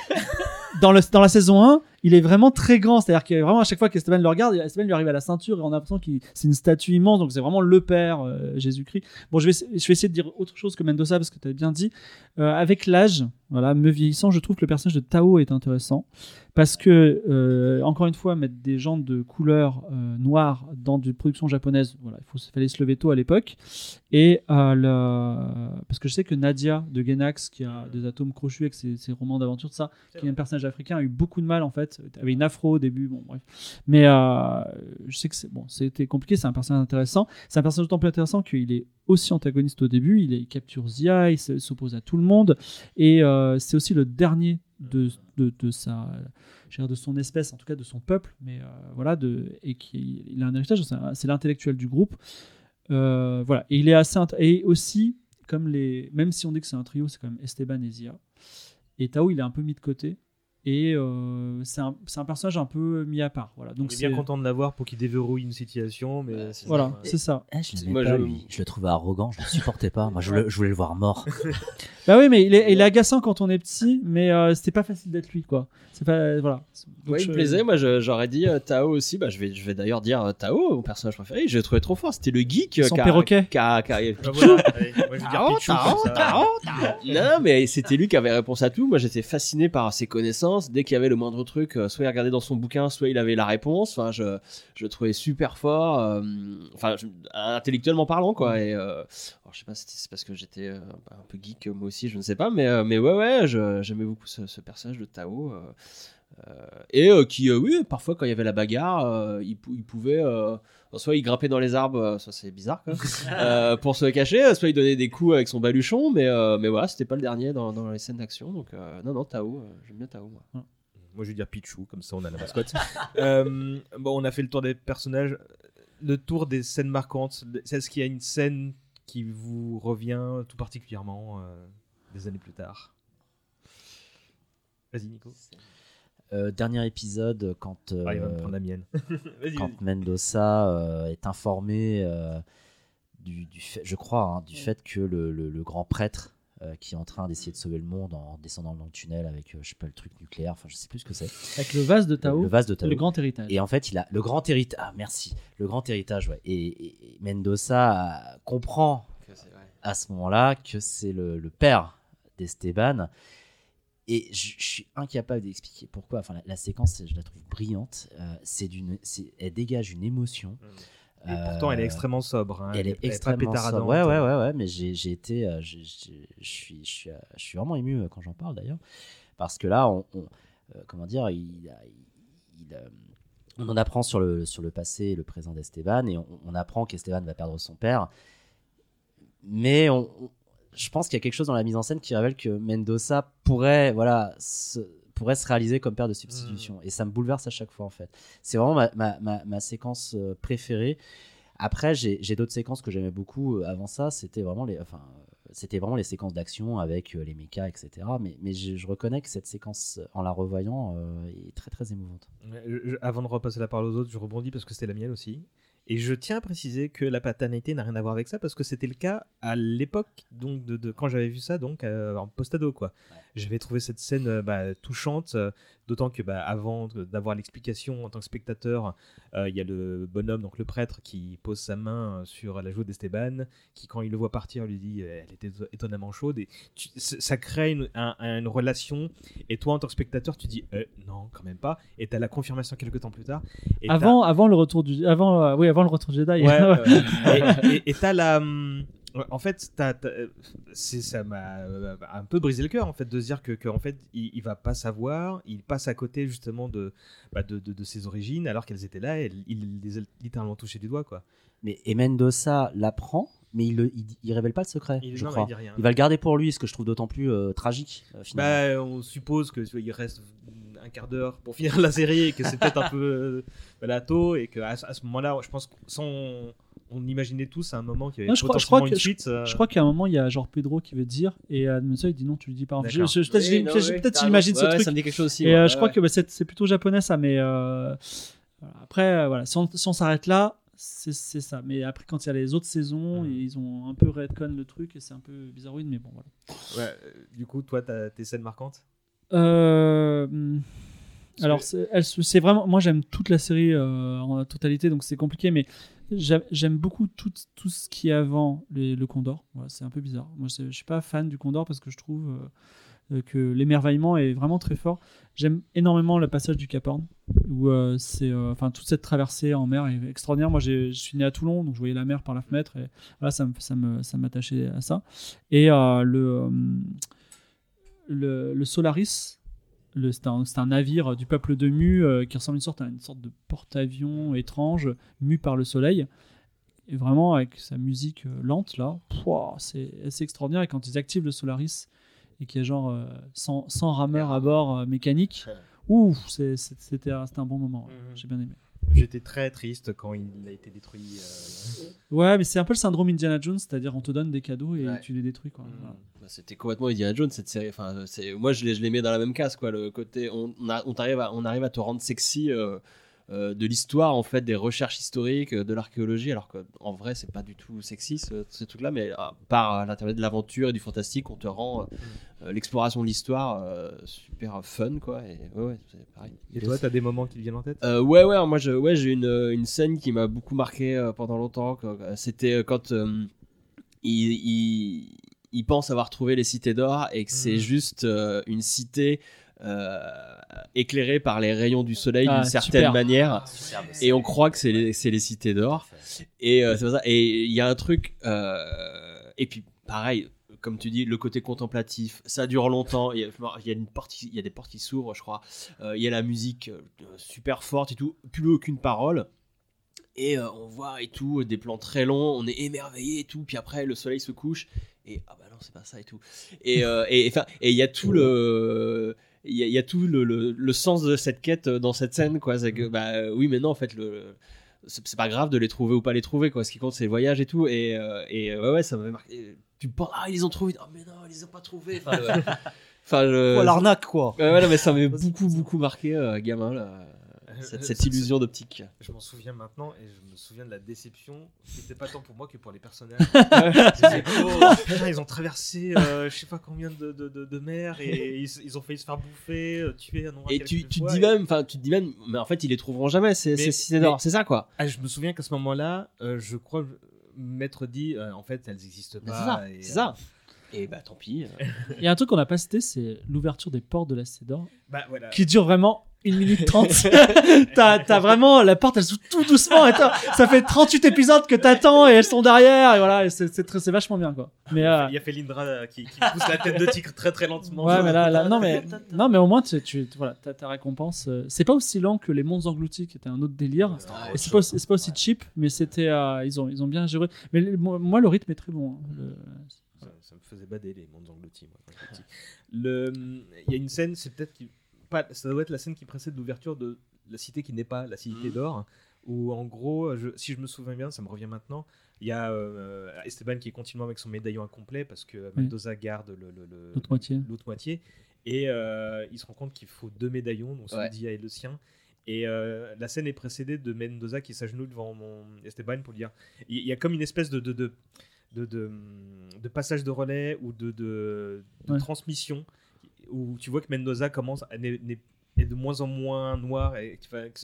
S1: dans, le, dans la saison 1, il est vraiment très grand. C'est-à-dire que vraiment, à chaque fois qu'Esteban le regarde, Esteban lui arrive à la ceinture et on a l'impression que c'est une statue immense. Donc c'est vraiment le père, euh, Jésus-Christ. Bon, je vais, je vais essayer de dire autre chose que Mendoza parce que tu as bien dit. Euh, avec l'âge, voilà, me vieillissant, je trouve que le personnage de Tao est intéressant. Parce que, euh, encore une fois, mettre des gens de couleur noire dans une production japonaise, voilà, il faut, fallait se lever tôt à l'époque. Et parce que je sais que Nadia de Genax, qui a des atomes crochus avec ses, ses romans d'aventure, ça, qui est un personnage africain, a eu beaucoup de mal en fait. Avait une afro au début, bon. Mais euh, je sais que c'est bon, c'était compliqué. C'est un personnage intéressant. C'est un personnage d'autant plus intéressant qu'il est aussi antagoniste au début. Il, est, capture Zia, il se- s'oppose à tout le monde. Et euh, euh, c'est aussi le dernier de, de, de sa de son espèce, en tout cas de son peuple, mais euh, voilà, de, et qui il a un héritage, c'est l'intellectuel du groupe. Euh, voilà, et il est assez et aussi comme les, même si on dit que c'est un trio, c'est quand même Esteban et Zia. Et Tao, il est un peu mis de côté. Et euh, c'est un, c'est un personnage un peu mis à part. Voilà. Donc
S10: On est bien content de l'avoir pour qu'il déverrouille une situation, mais c'est-
S1: Voilà, c'est ça.
S3: Eh, je
S11: Moi,
S3: pas,
S11: je-
S3: lui. Je le trouvais arrogant, je le supportais pas. Moi, je, le- je voulais le voir mort.
S1: Bah oui, mais il est, il est agaçant quand on est petit, mais euh, c'était pas facile d'être lui, quoi. C'est pas, voilà. Donc,
S11: Ouais, il
S1: je-
S11: me plaisait. Moi, je- j'aurais dit euh, Tao aussi. Bah, je vais, je vais d'ailleurs dire euh, Tao, mon personnage préféré. Je l'ai trouvé trop fort. C'était le geek. euh,
S1: Son perroquet.
S10: Bah.
S11: Non, mais c'était lui qui avait réponse à tout. Moi, j'étais fasciné par ses connaissances. Dès qu'il y avait le moindre truc, euh, soit il regardait dans son bouquin, soit il avait la réponse. Enfin, je, je le trouvais super fort. euh, Enfin, intellectuellement parlant, quoi. Et euh, alors, je sais pas si c'est parce que j'étais un peu geek moi aussi, je ne sais pas. Mais, mais ouais, ouais, j'aimais beaucoup ce, personnage de Tao. et qui, oui, parfois quand il y avait la bagarre, il, il pouvait, soit il grimpait dans les arbres, euh, ça c'est bizarre, quoi, euh, pour se cacher, euh, soit il donnait des coups avec son baluchon, mais, euh, mais voilà, c'était pas le dernier dans, dans les scènes d'action, donc euh, non, non, Tao, euh, j'aime bien Tao, moi.
S10: Moi, je vais dire Pichou, comme ça on a la mascotte. Euh, bon, on a fait le tour des personnages. Le tour des scènes marquantes. Est-ce qu'il y a une scène qui vous revient tout particulièrement euh, des années plus tard? Vas-y, Nico.
S3: Euh, dernier épisode, quand,
S10: Ah, il va me prendre la mienne. Vas-y,
S3: quand. Mendoza euh, est informé euh, du, du fait, je crois, hein, du fait que le, le- le grand prêtre euh, qui est en train d'essayer de sauver le monde en descendant dans le tunnel avec, euh, je sais pas, le truc nucléaire, enfin, je sais plus ce que c'est.
S1: Avec le vase de Tao,
S3: Le vase de Tao.
S1: le grand héritage.
S3: Et en fait, il a le grand héritage. Ah, merci. Le grand héritage, ouais. Et, et- et Mendoza comprend à ce moment-là que c'est le, le père d'Esteban. Et je, je suis incapable d'expliquer pourquoi. Enfin, la, la séquence, je la trouve brillante. Euh, c'est d'une, elle dégage une émotion.
S10: Et pourtant, elle est
S3: Euh,
S10: extrêmement sobre. hein.
S3: Elle est
S10: Elle est pas
S3: extrêmement sobre. Ouais, ouais, ouais, ouais. Mais j'ai, été, euh, je suis, je suis, vraiment ému quand j'en parle d'ailleurs, parce que là, on, on- euh, comment dire, il, a- il- il, on en apprend sur le, sur le passé et le présent d'Esteban, et on, on apprend qu'Esteban va perdre son père. Mais on- je pense qu'il y a quelque chose dans la mise en scène qui révèle que Mendoza pourrait, voilà, se, pourrait se réaliser comme père de substitution. Et ça me bouleverse à chaque fois, en fait. C'est vraiment ma, ma, ma, ma séquence euh, préférée. Après, j'ai d'autres séquences que j'aimais beaucoup euh, avant ça. C'était vraiment les, enfin, c'était vraiment les séquences d'action avec euh, les mechas, etc. Mais, mais je, je reconnais que cette séquence, en la revoyant, euh, est très très émouvante.
S10: Ouais, je- je- avant de repasser la parole aux autres, je rebondis parce que c'était la mienne aussi. Et je tiens à préciser que la paternité n'a rien à voir avec ça parce que c'était le cas à l'époque donc de, de- quand j'avais vu ça donc euh, en postado quoi. J'avais trouvé cette scène euh, bah, touchante, euh, d'autant que bah, avant d'avoir l'explication en tant que spectateur, euh, il y a le bonhomme donc le prêtre qui pose sa main euh, sur la joue d'Esteban, qui quand il le voit partir lui dit euh, elle était étonnamment chaude et tu- c- ça crée une, un- un- une relation et toi en tant que spectateur tu dis Euh, non quand même pas et t'as la confirmation quelques temps plus tard. Et
S1: Avant, avant le retour du, avant, euh, oui, avant le retour Jedi.
S10: Ouais, et- t'as la. hum, En fait, euh, c'est- ça m'a euh, un peu brisé le cœur en fait de se dire que, que, en fait il, il va pas savoir, il passe à côté justement de bah, de, de- de ses origines alors qu'elles étaient là, et il les a littéralement touchées du doigt quoi.
S3: Mais et Mendoza l'apprend, mais il, le, il, il révèle pas le secret,
S10: Il-
S3: je
S10: non,
S3: crois.
S10: il dit rien.
S3: va le garder pour lui, ce que je trouve d'autant plus euh, tragique. euh.
S10: Bah, on suppose que il reste un quart d'heure pour finir la série et que c'est peut-être un peu euh, voilà, tôt et qu'à ce à ce moment-là, je pense qu'on on imaginait tous à un moment qu'il y avait
S1: Non, je crois, je crois que,
S10: suite.
S1: je,
S10: euh,
S1: je crois qu'à un moment il y a genre Pedro qui veut dire et Mendoza il dit non tu lui dis pas. Je, je- peut-être
S11: Oui,
S1: je-
S11: non,
S1: peut-être-
S11: oui,
S1: peut-être
S11: t'as
S1: j'imagine ce
S11: Ouais,
S1: truc.
S11: ça me dit quelque chose aussi,
S1: Et
S11: ouais.
S1: euh,
S11: Ouais,
S1: je crois que bah, c'est c'est plutôt japonais ça, mais euh, après euh, voilà, si on, si on s'arrête là, c'est c'est ça. Mais après quand il y a les autres saisons, ils ont un peu redcon le truc et c'est un peu bizarroïde, mais bon voilà.
S10: ouais, euh, du coup, toi, t'as tes scènes marquantes?
S1: Euh, hum, alors, c'est elle se- c'est vraiment. Moi, j'aime toute la série euh, en totalité, donc c'est compliqué, mais j'aime beaucoup tout, tout ce qui est avant le Condor. C'est un peu bizarre. Moi, je suis pas fan du Condor parce que je trouve euh, euh, que l'émerveillement est vraiment très fort. J'aime énormément le passage du Cap Horn, où euh, c'est. Enfin, toute cette traversée en mer est extraordinaire. Moi, je suis né à Toulon, donc je voyais la mer par la fenêtre, et voilà, ça me- ça m'attachait à ça. Et le. le, Solaris, c'est un, c'est un navire du peuple de Mu euh, qui ressemble à une sorte, à une sorte de porte-avions étrange, mu par le soleil. Et vraiment, avec sa musique euh, lente, là, c'est c'est extraordinaire. Et quand ils activent le Solaris et qu'il y a genre euh, 100, 100 rameurs à bord euh, c'est- c'est- c'était un, c'était un bon moment. ouais.
S10: Mhm.
S1: J'ai bien aimé.
S10: J'étais très triste quand il a été détruit. euh,
S1: Ouais, mais c'est un peu le syndrome Indiana Jones, c'est-à-dire on te donne des cadeaux et
S11: Ouais.
S1: tu les détruis. Quoi. Voilà.
S11: Bah, C'était complètement Indiana Jones cette série. Enfin, c'est moi je les, je les mets dans la même case quoi. Le côté on, on, a- on arrive à on arrive à te rendre sexy euh, euh, de l'histoire en fait, des recherches historiques, euh, de l'archéologie, alors qu'en vrai c'est pas du tout sexy ce, ces trucs-là, mais ah, par euh, l'intermédiaire de l'aventure et du fantastique, on te rend euh, euh, l'exploration de l'histoire euh, super fun quoi. Et ouais, ouais c'est pareil.
S10: Et toi, t'as des moments qui te viennent en tête?
S11: Euh, ouais, ouais, moi je, ouais, j'ai une, euh, une scène qui m'a beaucoup marqué euh, pendant longtemps. euh, C'était euh, quand euh, il, il, il pense avoir trouvé les cités d'or et que c'est
S10: Mhm.
S11: juste euh, une cité euh, éclairée par les rayons du soleil
S1: Ah,
S11: d'une certaine
S1: super.
S11: manière. Et on croit que c'est les, cités d'or. Et euh. Et il y a un truc. euh, et puis, pareil, comme tu dis, le côté contemplatif, ça dure longtemps. Il y a, il y a une porte, qui- il y a des portes qui s'ouvrent, je crois. Euh, il y a la musique euh, super forte et tout, plus aucune parole. Et euh, on voit et tout, des plans très longs, on est émerveillé et tout. Puis après, le soleil se couche. Et ah bah non, c'est pas ça et tout. Et euh, et enfin, et il y a tout le. Il y, a, il y a tout le, le- le sens de cette quête euh, dans cette scène, quoi. C'est que, bah euh, oui, mais non, en fait, le, c'est pas grave de les trouver ou pas les trouver, quoi. Ce qui compte, c'est le voyage et tout. Et, euh, et euh, ouais, ouais, ça m'avait marqué. Tu penses, ah, ils les ont trouvés. Oh, mais non, ils les ont pas trouvés. Enfin, euh, enfin,
S12: l'arnaque, quoi.
S11: Ouais, non, mais ça m'avait beaucoup, beaucoup marqué, gamin, là. Cette, cette illusion d'optique.
S10: Je m'en souviens maintenant et je me souviens de la déception qui n'était pas tant pour moi que pour les personnages. Oh, putain, ils ont traversé euh, je sais pas combien de, de, de, de mers et ils, ils ont failli se faire bouffer, euh, tuer un
S11: Et tu, te dis
S10: et-
S11: même, enfin, tu te dis même, mais en fait, ils les trouveront jamais, ces,
S10: Mais-
S11: ces cités d'or.
S10: mais-
S11: C'est ça, quoi.
S10: Ah, je me souviens qu'à ce moment-là, euh, je crois m'être dit, euh, en fait, elles n'existent
S11: Mais
S10: pas.
S11: c'est ça,
S10: et,
S11: c'est. Et bah, tant pis. euh.
S1: Il y a un truc qu'on n'a pas cité, c'est l'ouverture des portes de la Cité d'Or,
S10: Bah voilà.
S1: qui dure vraiment 1 minute 30. t'as, t'as vraiment la porte, elle s'ouvre tout doucement. Et ça fait 38 épisodes que t'attends et elles sont derrière. Et voilà, et c'est, c'est, très- c'est vachement bien, quoi. Mais, euh,
S10: Il y a Felindra euh, qui, qui pousse la tête de tigre très très lentement.
S1: Ouais, mais là, là- non, mais, non, mais au moins, tu, tu, voilà, t'as ta récompense. euh, C'est pas aussi lent que les mondes engloutis, qui était un autre délire. Et c'est pas, aussi- c'est pas aussi cheap, mais c'était, euh, ils ont, ils ont bien géré. Mais moi, moi, le rythme est très bon. hein. Le-
S10: Ça, ça me faisait bader les mondes engloutis, moi, quand j'étais petit. Le, il y a une scène, c'est peut-être qui, pas, ça doit être la scène qui précède l'ouverture de la cité qui n'est pas la cité
S11: Mhm.
S10: d'or, où en gros, je- si je me souviens bien, ça me revient maintenant, il y a euh, Esteban qui est continuellement avec son médaillon incomplet parce que Mendoza garde le, le- le-
S1: L'autre moitié.
S10: et euh, il se rend compte qu'il faut deux médaillons, donc celui
S11: Ouais.
S10: d'Ia et le sien. Et euh, la scène est précédée de Mendoza qui s'agenouille devant mon Esteban pour lui dire. Il y a comme une espèce de, de, de, de, de- de passage de relais ou de, de, de
S1: Ouais.
S10: transmission où tu vois que Mendoza commence à est de moins en moins noir et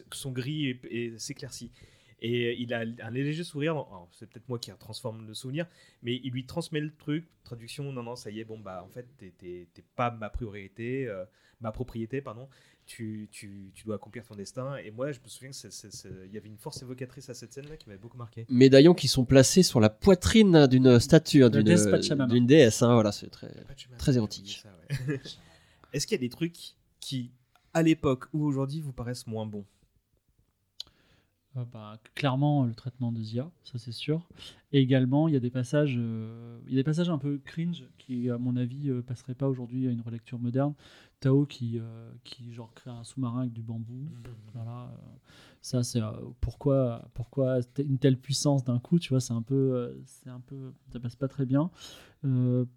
S10: que son gris s'éclaircit. Et il a un léger sourire, c'est peut-être moi qui transforme le souvenir, mais il lui transmet le truc, traduction, non, non, ça y est, bon, bah en fait, t'es- pas ma priorité, euh, ma propriété, pardon, tu, tu, tu dois accomplir ton destin. Et moi, je me souviens qu'il y avait une force évocatrice à cette scène-là qui m'avait beaucoup marqué.
S11: Médaillons qui sont placés sur la poitrine d'une statue, hein, d'une
S1: déesse
S11: hein, voilà, c'est très, très érotique.
S10: oublié ça, ouais. Est-ce qu'il y a des trucs qui, à l'époque ou aujourd'hui, vous paraissent moins bons?
S1: Euh, bah, clairement, le traitement de Zia, ça c'est sûr. Et également, il y a des passages, euh, il y a des passages un peu cringe qui, à mon avis, euh, passeraient pas aujourd'hui à une relecture moderne. Tao qui, euh, qui genre crée un sous-marin avec du bambou. Voilà, euh, ça c'est pourquoi, pourquoi une telle puissance d'un coup, tu vois, c'est un peu, c'est un peu, ça passe pas très bien.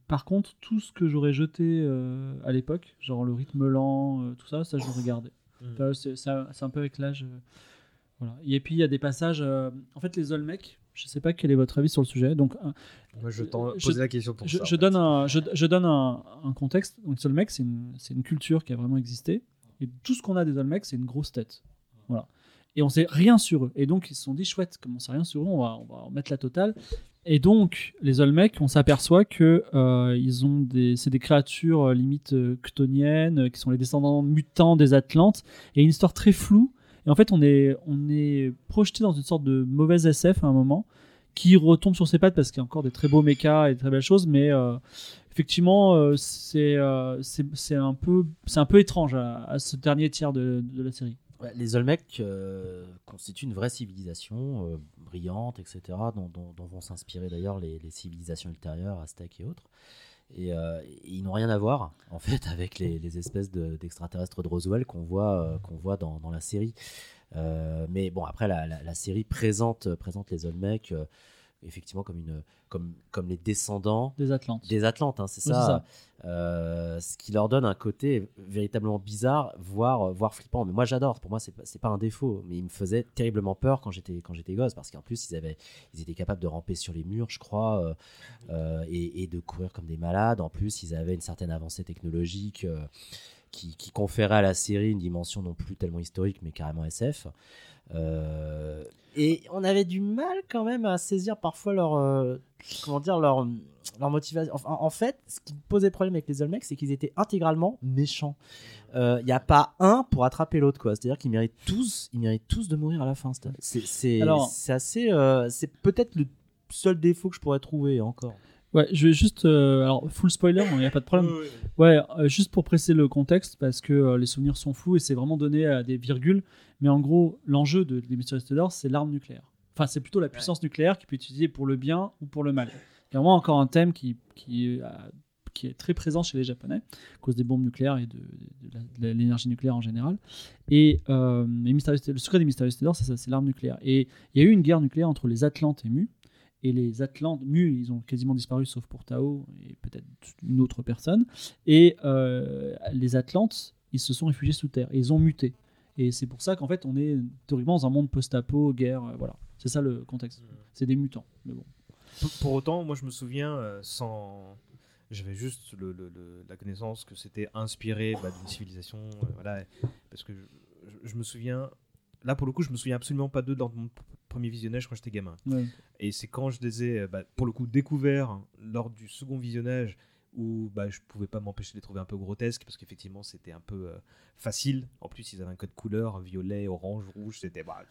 S1: Par contre, tout ce que j'aurais jeté à l'époque, genre le rythme lent, tout ça, ça je le regardais.
S10: Mm.
S1: Un c'est un peu avec l'âge. Euh, voilà. Et puis il y a des passages. euh, en fait, les Olmecs, je sais pas quel est votre avis sur le sujet. Donc, un-
S10: Moi, je t'en
S1: euh,
S10: posais la question pour
S1: je,
S10: ça,
S1: donne un, je, je donne un, un contexte. Donc, les Olmecs, c'est une, culture qui a vraiment existé. Et tout ce qu'on a des Olmecs, c'est une grosse tête. Voilà. Et on sait rien sur eux. Et donc, ils se sont dit, chouette, comme on sait rien sur eux, on va, on va en mettre la totale. Et donc, les Olmecs, on s'aperçoit que euh, ils ont des, c'est des créatures euh, limite euh, chtoniennes, euh, qui sont les descendants mutants des Atlantes, et une histoire très floue. Et en fait, on est, on est projeté dans une sorte de mauvaise SF à un moment, qui retombe sur ses pattes parce qu'il y a encore des très beaux mechas et des très belles choses, mais euh, effectivement, euh, c'est, euh, un peu, un peu étrange à, ce dernier tiers de, de la série.
S3: Les Olmecs euh, constituent une vraie civilisation brillante, etc., dont vont s'inspirer d'ailleurs les, les civilisations ultérieures, aztèques et autres. Et, euh, ils n'ont rien à voir, en fait, avec les, espèces de- d'extraterrestres de, Roswell qu'on voit, euh, voit dans, la série. Euh, mais bon, après, la, la- série présente, présente les Olmecs effectivement comme, une, comme, comme les descendants
S1: Des Atlantes.
S3: des Atlantes, hein, c'est
S1: Oui,
S3: ça. Euh, ce qui leur donne un côté véritablement bizarre, voire, voire flippant. Mais moi, j'adore. Pour moi, c'est c'est pas un défaut. Mais il me faisait terriblement peur quand j'étais quand j'étais gosse, parce qu'en plus, ils avaient, ils étaient capables de ramper sur les murs, je crois, euh, euh, et, et de courir comme des malades. En plus, ils avaient une certaine avancée technologique. qui, qui conférait à la série une dimension non plus tellement historique, mais carrément SF. Euh, et on avait du mal quand même à saisir parfois leur, euh, comment dire, leur, leur motivation. Enfin, en fait, ce qui posait problème avec les Olmecs, c'est qu'ils étaient intégralement méchants. Il n'y a pas un pour attraper l'autre, quoi. C'est-à-dire qu'ils méritent tous, ils méritent tous de mourir à la fin. C'est- C'est, c'est,
S1: Alors-
S3: c'est assez, euh, c'est peut-être le seul défaut que je pourrais trouver encore.
S1: Ouais, je vais juste. euh, alors, full spoiler, il n'y a pas de problème. Ouais, euh, juste pour presser le contexte, parce que euh, les souvenirs sont flous et c'est vraiment donné à des virgules. Mais en gros, l'enjeu de, des Mysterious Tudors, c'est l'arme nucléaire. Enfin, c'est plutôt la puissance nucléaire qui peut être utilisée pour le bien ou pour le mal. Il y a vraiment encore un thème qui, qui, euh, qui est très présent chez les Japonais, à cause des bombes nucléaires et de, de la- de l'énergie nucléaire en général. Et les le secret des Mysterious Tudors, c'est ça, c'est l'arme nucléaire. Et il y a eu une guerre nucléaire entre les Atlantes et Mu. Et les Atlantes, Mu, ils ont quasiment disparu, sauf pour Tao et peut-être une autre personne. Et euh, les Atlantes, ils se sont réfugiés sous terre. Et ils ont muté. Et c'est pour ça qu'en fait, on est théoriquement dans un monde post-apo, guerre, euh, voilà. C'est ça le contexte. C'est des mutants. Mais bon.
S10: Pour, autant, moi je me souviens euh, sans. J'avais juste le, le- le- la connaissance que c'était inspiré bah, d'une civilisation. voilà, parce que je, je- je me souviens. Là, pour le coup, je me souviens absolument pas d'eux dans mon p- premier visionnage quand j'étais gamin.
S1: Ouais.
S10: Et c'est quand je les ai, euh, bah, pour le coup, découverts lors du second visionnage où bah, je pouvais pas m'empêcher de les trouver un peu grotesques parce qu'effectivement c'était un peu euh, facile. En plus, ils avaient un code couleur violet, orange, rouge. C'était bah,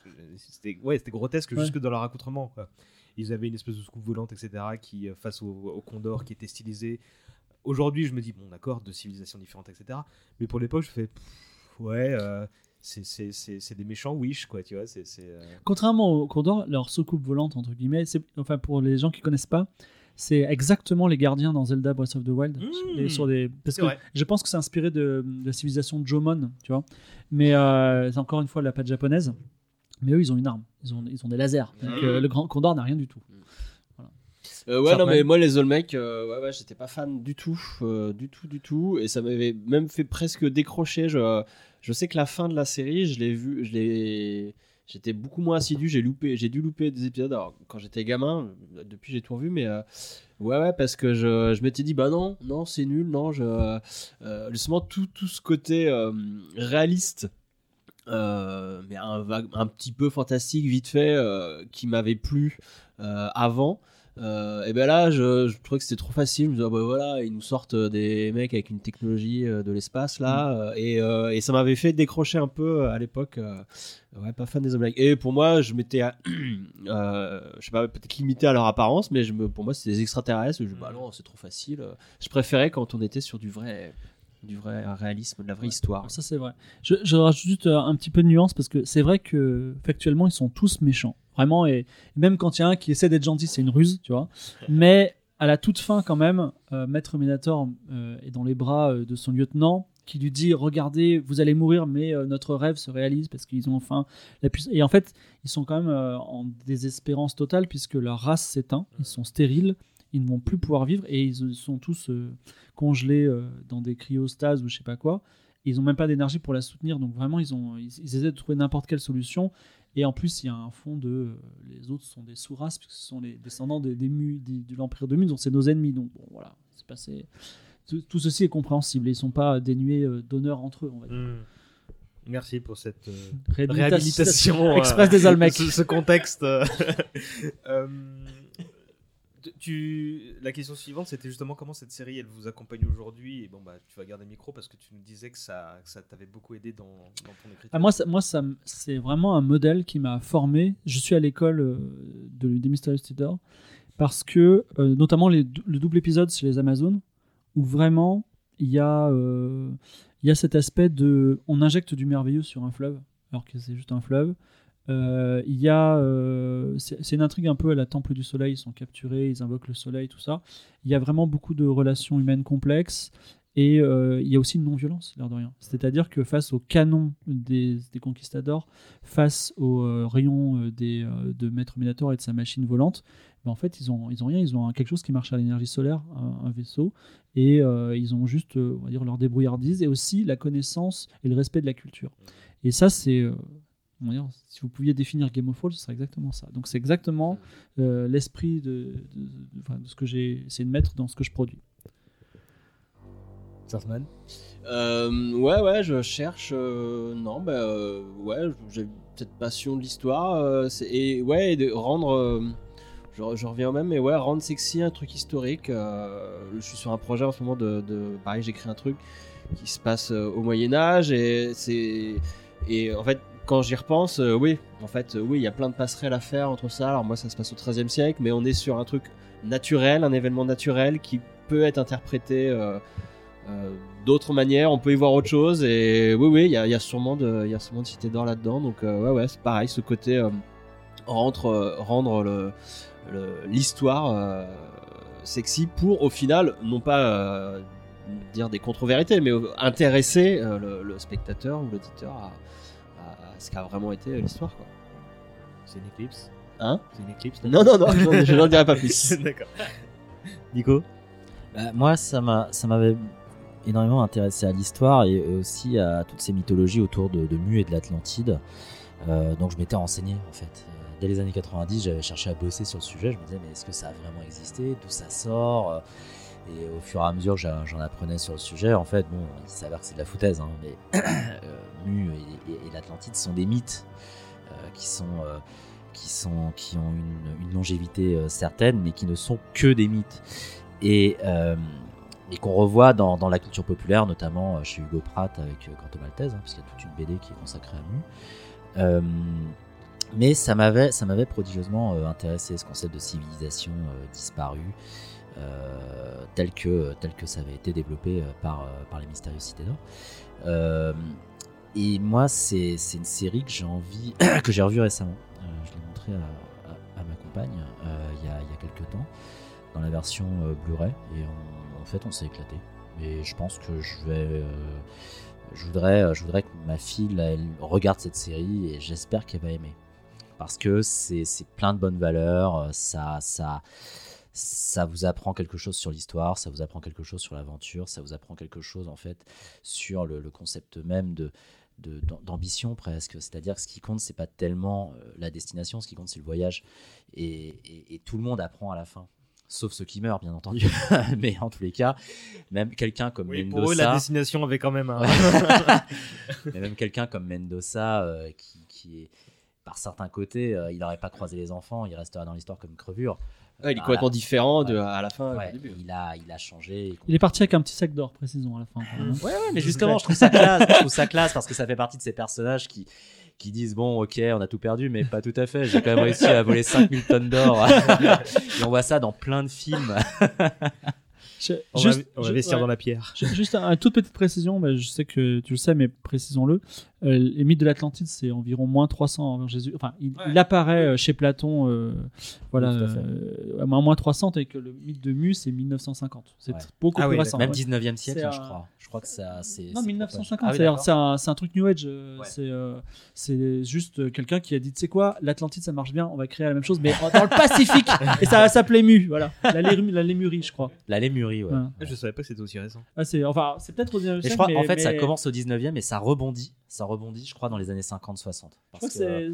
S10: ouais, grotesque
S1: Ouais.
S10: jusque dans leur accoutrement. quoi. Ils avaient une espèce de soucoupe volante, etc., qui euh, face au, au condor qui était stylisé. Aujourd'hui, je me dis bon, d'accord, deux civilisations différentes, etc. Mais pour l'époque, je fais pff, ouais. euh, c'est- des méchants wish quoi tu vois c'est euh,
S1: Contrairement au Condor, leur soucoupe volante, entre guillemets, c'est, enfin pour les gens qui connaissent pas, c'est exactement les gardiens dans Zelda Breath of the Wild.
S10: Mmh.
S1: Et sur des, parce que
S10: vrai.
S1: je pense que c'est inspiré de, de la civilisation Jomon, tu vois. Mais euh, c'est encore une fois la patte japonaise. Mais eux, ils ont une arme. Ils ont, ils ont des lasers. Donc,
S11: Mmh.
S1: euh, le grand Condor n'a rien du tout.
S11: Euh, ouais,
S1: Ça
S11: non, mais moi, les Olmecs, euh, ouais, ouais, j'étais pas fan du tout, euh, du tout, du tout, et ça m'avait même fait presque décrocher. Je, je sais que la fin de la série, je l'ai vu, je l'ai, j'étais beaucoup moins assidu. J'ai loupé, j'ai dû louper des épisodes. Quand j'étais gamin, depuis j'ai tout revu, mais euh, ouais, ouais, parce que je, je m'étais dit, bah non, non, c'est nul, non, je, euh, justement tout, tout ce côté euh, réaliste. euh, mais un, petit peu fantastique vite fait euh, qui m'avait plu euh, avant euh, et ben là je, je trouvais que c'était trop facile. Je me disais ah bah voilà ils nous sortent des mecs avec une technologie euh, de l'espace là. Euh, et, euh, et ça m'avait fait décrocher un peu euh, à l'époque euh, ouais pas fan des Black et pour moi je m'étais euh, je sais pas peut-être limité à leur apparence mais je me, pour moi c'était des extraterrestres. Je, bah non c'est trop facile. Je préférais quand on était sur du vrai du vrai réalisme de la vraie histoire.
S1: Ça, c'est vrai. Je, je rajoute juste euh, un petit peu de nuance parce que c'est vrai que factuellement, ils sont tous méchants. Vraiment. Et, même quand il y a un qui essaie d'être gentil, c'est une ruse, tu vois. Mais à la toute fin, quand même, euh, Maître Minator euh, est dans les bras euh, de son lieutenant qui lui dit Regardez, vous allez mourir, mais euh, notre rêve se réalise parce qu'ils ont enfin la puissance. Et en fait, ils sont quand même en désespérance totale puisque leur race s'éteint. Ils sont stériles. Ils ne vont plus pouvoir vivre et ils sont tous congelés dans des cryostases ou je sais pas quoi. Ils n'ont même pas d'énergie pour la soutenir, donc vraiment ils ont ils, ils essaient de trouver n'importe quelle solution. Et en plus, il y a un fond de euh, les autres sont des sous-races puisque ce sont les descendants des, des Mu- des- de l'empire de Mu, donc c'est nos ennemis. Donc bon, voilà, c'est passé. Tout, tout ceci est compréhensible. Ils sont pas dénués euh, d'honneur entre eux, on va dire.
S10: Hmm. Merci pour cette euh,
S1: Réhabilitation
S10: réhabilitation.
S1: express des Olmecs.
S10: Ce, ce contexte. euh, tu- la question suivante, c'était justement comment cette série, elle vous accompagne aujourd'hui. Bon, bah, tu vas garder le micro parce que tu nous disais que ça, ça t'avait beaucoup aidé dans, ton écriture.
S1: Ah, moi, moi ça, c'est vraiment un modèle qui m'a formé. Je suis à l'école euh, de des Mysterious Tudors parce que, euh, notamment les le double épisode chez les Amazones, où vraiment il y, euh, il y a cet aspect de. On injecte du merveilleux sur un fleuve, alors que c'est juste un fleuve. Euh, il y a, euh, c'est une intrigue un peu à la Temple du Soleil. Ils sont capturés, ils invoquent le Soleil, tout ça. Il y a vraiment beaucoup de relations humaines complexes. Et euh, il y a aussi une non-violence, l'air de rien. C'est-à-dire que face au canon des, conquistadors, face au rayon des, de Maître Ménator et de sa machine volante, ben, en fait, ils ont, ils ont rien. Ils ont quelque chose qui marche à l'énergie solaire, un, un vaisseau. Et ils ont juste, on va dire, leur débrouillardise et aussi la connaissance et le respect de la culture. Et ça, c'est. On va dire, si vous pouviez définir Game of Thrones, ce serait exactement ça. Donc, c'est exactement euh, l'esprit de, de- de- enfin, de ce que j'ai essayé de mettre dans ce que je produis.
S10: Surfman
S11: Euh, ouais, ouais, je cherche. euh, non, bah, euh, ouais, j'ai cette passion de l'histoire. euh, et ouais, et de rendre. euh, je, je reviens au même, mais ouais, rendre sexy un truc historique. euh, je suis sur un projet en ce moment de. de- pareil, j'écris un truc qui se passe euh, au Moyen-Âge et c'est. Et en fait, quand j'y repense, euh, oui, en fait, euh, oui, il y a plein de passerelles à faire entre ça. Alors moi, ça se passe au XIIIe siècle, mais on est sur un truc naturel, un événement naturel qui peut être interprété euh, d'autres manières. On peut y voir autre chose. Et oui, oui, il y a, sûrement de, il y a sûrement de cité d'or là-dedans. Donc ouais, ouais, c'est pareil, ce côté euh, rendre, l'histoire sexy pour, au final, non pas dire des contre-vérités, mais intéresser le, le spectateur ou l'auditeur à ce qu'a vraiment été euh, l'histoire. quoi.
S10: C'est une éclipse
S11: Hein
S10: C'est une éclipse
S11: Non, non, non, je, je n'en dirai pas plus.
S10: D'accord. Nico
S3: Bah, moi, ça m'a, ça m'avait énormément intéressé à l'histoire et aussi à toutes ces mythologies autour de, de Mu et de l'Atlantide. Euh, donc, je m'étais renseigné en fait. Euh, Dès les années 90, j'avais cherché à bosser sur le sujet. Je me disais, mais est-ce que ça a vraiment existé? D'où ça sort? Et au fur et à mesure que j'en j'en apprenais sur le sujet, en fait, bon, il s'avère que c'est de la foutaise, hein, mais euh, Mu et, l'Atlantide sont des mythes euh, qui sont euh, qui sont qui ont une, longévité euh, certaine, mais qui ne sont que des mythes et qu'on revoit dans, la culture populaire, notamment chez Hugo Pratt avec Canto Maltese, hein, puisqu'il y a toute une BD qui est consacrée à Mu. Mais ça m'avait, ça m'avait prodigieusement intéressé ce concept de civilisation disparue, tel que tel que ça avait été développé par par les mystérieux. Euh, et moi, c'est une série que j'ai envie, que j'ai revue récemment. Euh, je l'ai montré à, ma compagne euh, il y, a, y a quelques temps dans la version euh, Blu-ray et en fait on s'est éclaté. Et je pense que je vais, je voudrais, je voudrais que ma fille là, regarde cette série et j'espère qu'elle va aimer parce que c'est plein de bonnes valeurs, ça, ça, ça vous apprend quelque chose sur l'histoire, ça vous apprend quelque chose sur l'aventure, ça vous apprend quelque chose en fait sur le, concept même de d'ambition presque. C'est-à-dire que ce qui compte, c'est pas tellement euh, la destination, ce qui compte, c'est le voyage. Et, et- et tout le monde apprend à la fin. Sauf ceux qui meurent, bien entendu. Mais en tous les cas, même quelqu'un comme
S2: Oui,
S3: Mendoza.
S2: pour eux, la destination avait quand même un-
S3: Mais même quelqu'un comme Mendoza, euh, qui, qui est, par certains côtés, euh, il n'aurait pas croisé les enfants, il resterait dans l'histoire comme crevure.
S11: Ouais, il est
S3: Bah,
S11: complètement différent de- à la fin,
S3: Ouais,
S11: début.
S3: Il a, il a changé.
S1: Il est parti avec un petit sac d'or, précisons, à la fin. quand même.
S3: Ouais, ouais, mais justement, je trouve ça classe. Je trouve ça classe parce que ça fait partie de ces personnages qui, qui disent Bon, ok, on a tout perdu, mais pas tout à fait. J'ai quand même réussi à voler 5000 tonnes d'or. Et on voit ça dans plein de films.
S1: Je-
S2: On va- on va investir dans la pierre.
S1: Ju- Juste un, une toute petite précision, mais je sais que tu le sais, mais précisons-le. Euh, les mythes de l'Atlantide, c'est environ moins 300 avant Jésus. Enfin, il, il apparaît euh, chez Platon, euh, voilà,
S3: à
S1: euh, moins 300, et que le mythe de Mu, c'est 1950. C'est
S3: Ouais.
S1: beaucoup
S3: Ah
S1: plus
S3: oui,
S1: récent.
S3: Même
S1: ouais.
S3: 19e siècle,
S1: C'est
S3: hein, je crois. Je crois que ça, c'est.
S1: Non,
S3: c'est
S1: 1950,
S3: Ah oui,
S1: c'est un, c'est un truc New Age. euh, C'est euh, c'est juste quelqu'un qui a dit, tu sais quoi, l'Atlantide ça marche bien, on va créer la même chose, mais dans le Pacifique. et ça va s'appeler Mu, voilà. La, Lému- la Lémurie, je crois.
S3: La Lémurie, ouais.
S1: Ouais.
S2: Je savais pas que c'était aussi récent.
S1: Ah, c'est, enfin, c'est peut-être au 19e
S3: Mais je
S1: siècle,
S3: crois,
S1: mais-
S3: en fait, ça commence au 19e et ça rebondit. Ça rebondit, je crois, dans les années 50-60.
S1: Je crois que c'est-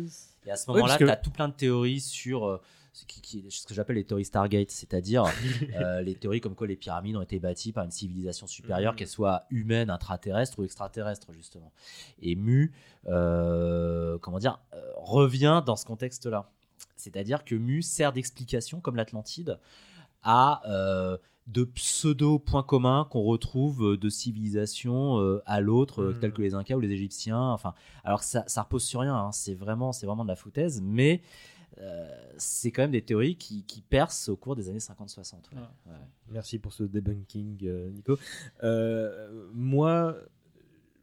S3: Et à ce
S1: Oui,
S3: moment-là,
S1: que-
S3: tu as tout plein de théories sur euh, ce, qui, qui- ce que j'appelle les théories Stargate, c'est-à-dire euh, les théories comme quoi les pyramides ont été bâties par une civilisation supérieure,
S2: Mhm.
S3: qu'elle soit humaine, intraterrestre ou extraterrestre, justement. Et Mu, euh, comment dire, euh, revient dans ce contexte-là. C'est-à-dire que Mu sert d'explication, comme l'Atlantide, à de pseudo-points communs qu'on retrouve euh, de civilisation euh, à l'autre, euh,
S2: Mhm.
S3: tels que les Incas ou les Égyptiens. Enfin, alors que ça, ça repose sur rien, hein, c'est vraiment, c'est vraiment de la foutaise, mais euh, c'est quand même des théories qui, qui percent au cours des années 50-60. ouais. Ouais.
S2: Merci pour ce debunking, euh, Nico. Euh, moi,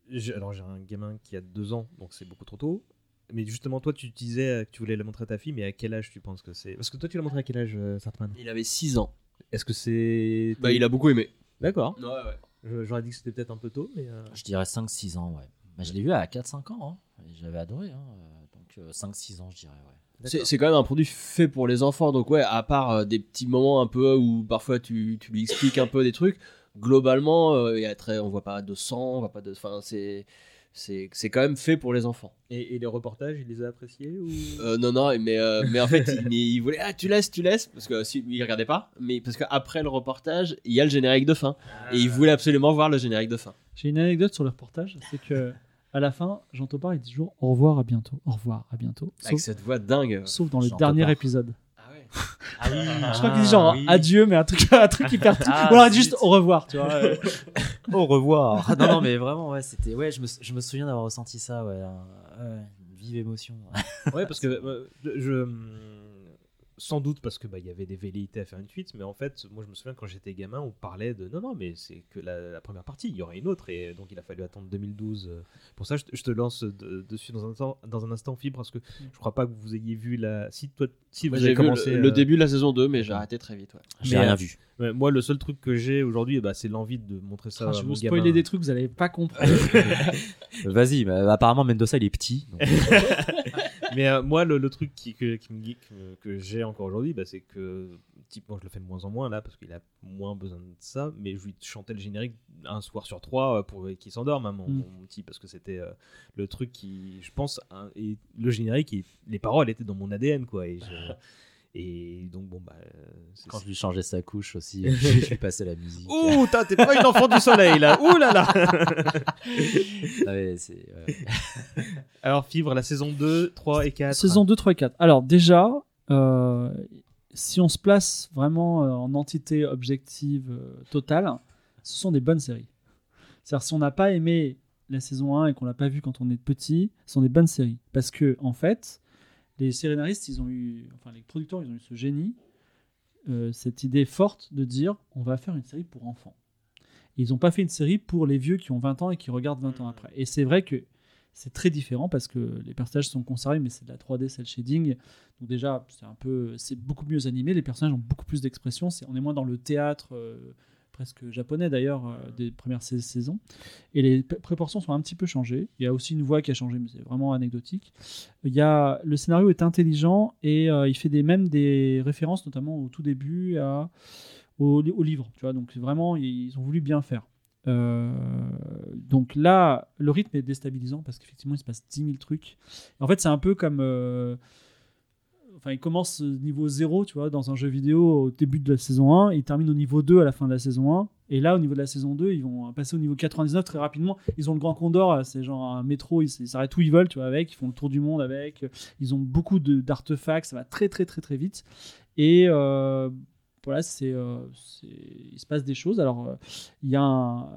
S2: j'ai- alors j'ai un gamin qui a deux ans, donc c'est beaucoup trop tôt.
S10: Mais justement, toi, tu disais que tu voulais la montrer à ta fille, mais à quel âge tu penses que c'est? Parce que toi, tu l'as montré à quel âge, Sartman?
S11: Il avait 6 ans.
S10: Est-ce que c'est.
S11: Bah, il a beaucoup aimé.
S10: D'accord.
S11: Ouais, ouais.
S10: J'aurais dit que c'était peut-être un peu tôt, mais. euh,
S3: Je dirais 5-6 ans, ouais. Bah, je l'ai vu à 4-5 ans, hein. j'avais adoré. Hein. Donc euh, 5-6 ans, je dirais, ouais.
S11: C'est c'est quand même un produit fait pour les enfants, donc ouais, à part euh, des petits moments un peu où parfois tu, tu lui expliques un peu des trucs, globalement, euh, il y a très, on voit pas de sang, on voit pas de, enfin c'est c'est c'est quand même fait pour les enfants.
S10: Et, et les reportages, il les a appréciés ou...
S11: Euh, non non, mais euh, mais en fait, il, il voulait ah tu laisses, tu laisses parce que si il regardait pas, mais parce qu'après le reportage, il y a le générique de fin et il voulait absolument voir le générique de fin.
S1: J'ai une anecdote sur le reportage, c'est que à la fin, Jean Topard il dit toujours au revoir, à bientôt, au revoir, à bientôt.
S11: Avec cette voix dingue.
S1: Sauf dans le dernier
S11: Topard.
S1: épisode.
S3: Ah oui.
S1: Je crois qu'il dit genre
S3: oui.
S1: adieu, mais un truc, un truc hyper.
S3: Ah,
S1: Ou alors
S3: zut.
S1: juste au revoir, tu vois. euh.
S3: Au revoir. non, non, mais vraiment, ouais, c'était. Ouais, je me, je me souviens d'avoir ressenti ça, ouais. un- ouais, une vive émotion.
S10: Ouais, parce que euh, je. Sans doute parce que bah, il y avait des velléités à faire une suite, mais en fait, moi je me souviens quand j'étais gamin, on parlait de non, non, mais c'est que la, la première partie, il y aurait une autre, et donc il a fallu attendre 2012. euh. Pour ça, je, te- je te lance de- dessus dans un, instant, dans un instant, Fibre, parce que je crois pas que vous ayez vu la. Si, toi, si vous
S11: Moi,
S10: avez commencé.
S11: le, le
S10: euh,
S11: début de la saison 2, mais j'ai arrêté très vite. Ouais.
S3: J'ai rien
S10: euh,
S3: vu.
S10: ouais, moi, le seul truc que j'ai aujourd'hui, bah, c'est l'envie de montrer ça
S1: Ah,
S10: à
S1: je vais
S10: mon
S1: vous spoiler
S10: gamin.
S1: des trucs, vous allez pas comprendre.
S3: Vas-y, bah, apparemment Mendoza il est petit. donc-
S10: Mais euh, moi, le, le truc qui, que, qui me geek, euh, que j'ai encore aujourd'hui, bah, c'est que, type, moi je le fais de moins en moins là, parce qu'il a moins besoin de ça, mais je lui chantais le générique un soir sur trois euh, pour qu'il s'endorme, hein, mon,
S1: Mm.
S10: mon petit, parce que c'était euh, le truc qui, je pense, hein, et le générique, les paroles étaient dans mon ADN, quoi. Et, je- et donc, bon, bah. euh,
S3: Quand je lui changeais sa couche aussi, je lui passais la musique.
S10: Ouh, t'as- t'es pas une enfant du soleil là, ouh là là
S3: ouais.
S10: Alors, Fibre, la saison 2, 3 et 4.
S1: Saison 2, 3 et 4. Alors, déjà, euh, si on se place vraiment euh, en entité objective euh, totale, ce sont des bonnes séries. C'est-à-dire, si on n'a pas aimé la saison 1 et qu'on l'a pas vu quand on est petit, ce sont des bonnes séries. Parce que, en fait, les scénaristes, ils ont eu, enfin, les producteurs, ils ont eu ce génie, euh, cette idée forte de dire on va faire une série pour enfants. Ils n'ont pas fait une série pour les vieux qui ont 20 ans et qui regardent 20 ans après. Et c'est vrai que c'est très différent parce que les personnages sont conservés, mais c'est de la 3D, c'est le shading. Donc déjà, c'est un peu, c'est beaucoup mieux animé. Les personnages ont beaucoup plus d'expression. C'est, on est moins dans le théâtre euh, presque japonais d'ailleurs euh, des premières sais- saisons. Et les proportions sont un petit peu changées. Il y a aussi une voix qui a changé, mais c'est vraiment anecdotique. Il y a, le scénario est intelligent et euh, il fait des, même des références, notamment au tout début, à, au, au livre. Tu vois, donc vraiment, ils ont voulu bien faire. Euh, donc là, le rythme est déstabilisant parce qu'effectivement, il se passe 10 000 trucs. En fait, c'est un peu comme. Euh, Enfin, il commence niveau 0, tu vois, dans un jeu vidéo au début de la saison 1, et il termine au niveau 2 à la fin de la saison 1. Et là, au niveau de la saison 2, ils vont passer au niveau 99 très rapidement. Ils ont le Grand Condor, là, c'est genre un métro, ils s'arrêtent où ils veulent, tu vois, avec. Ils font le tour du monde avec. Ils ont beaucoup d'artefacts, ça va très, très, très, très vite. Et euh, voilà, c'est, euh, il se passe des choses. Alors, euh, il y a un.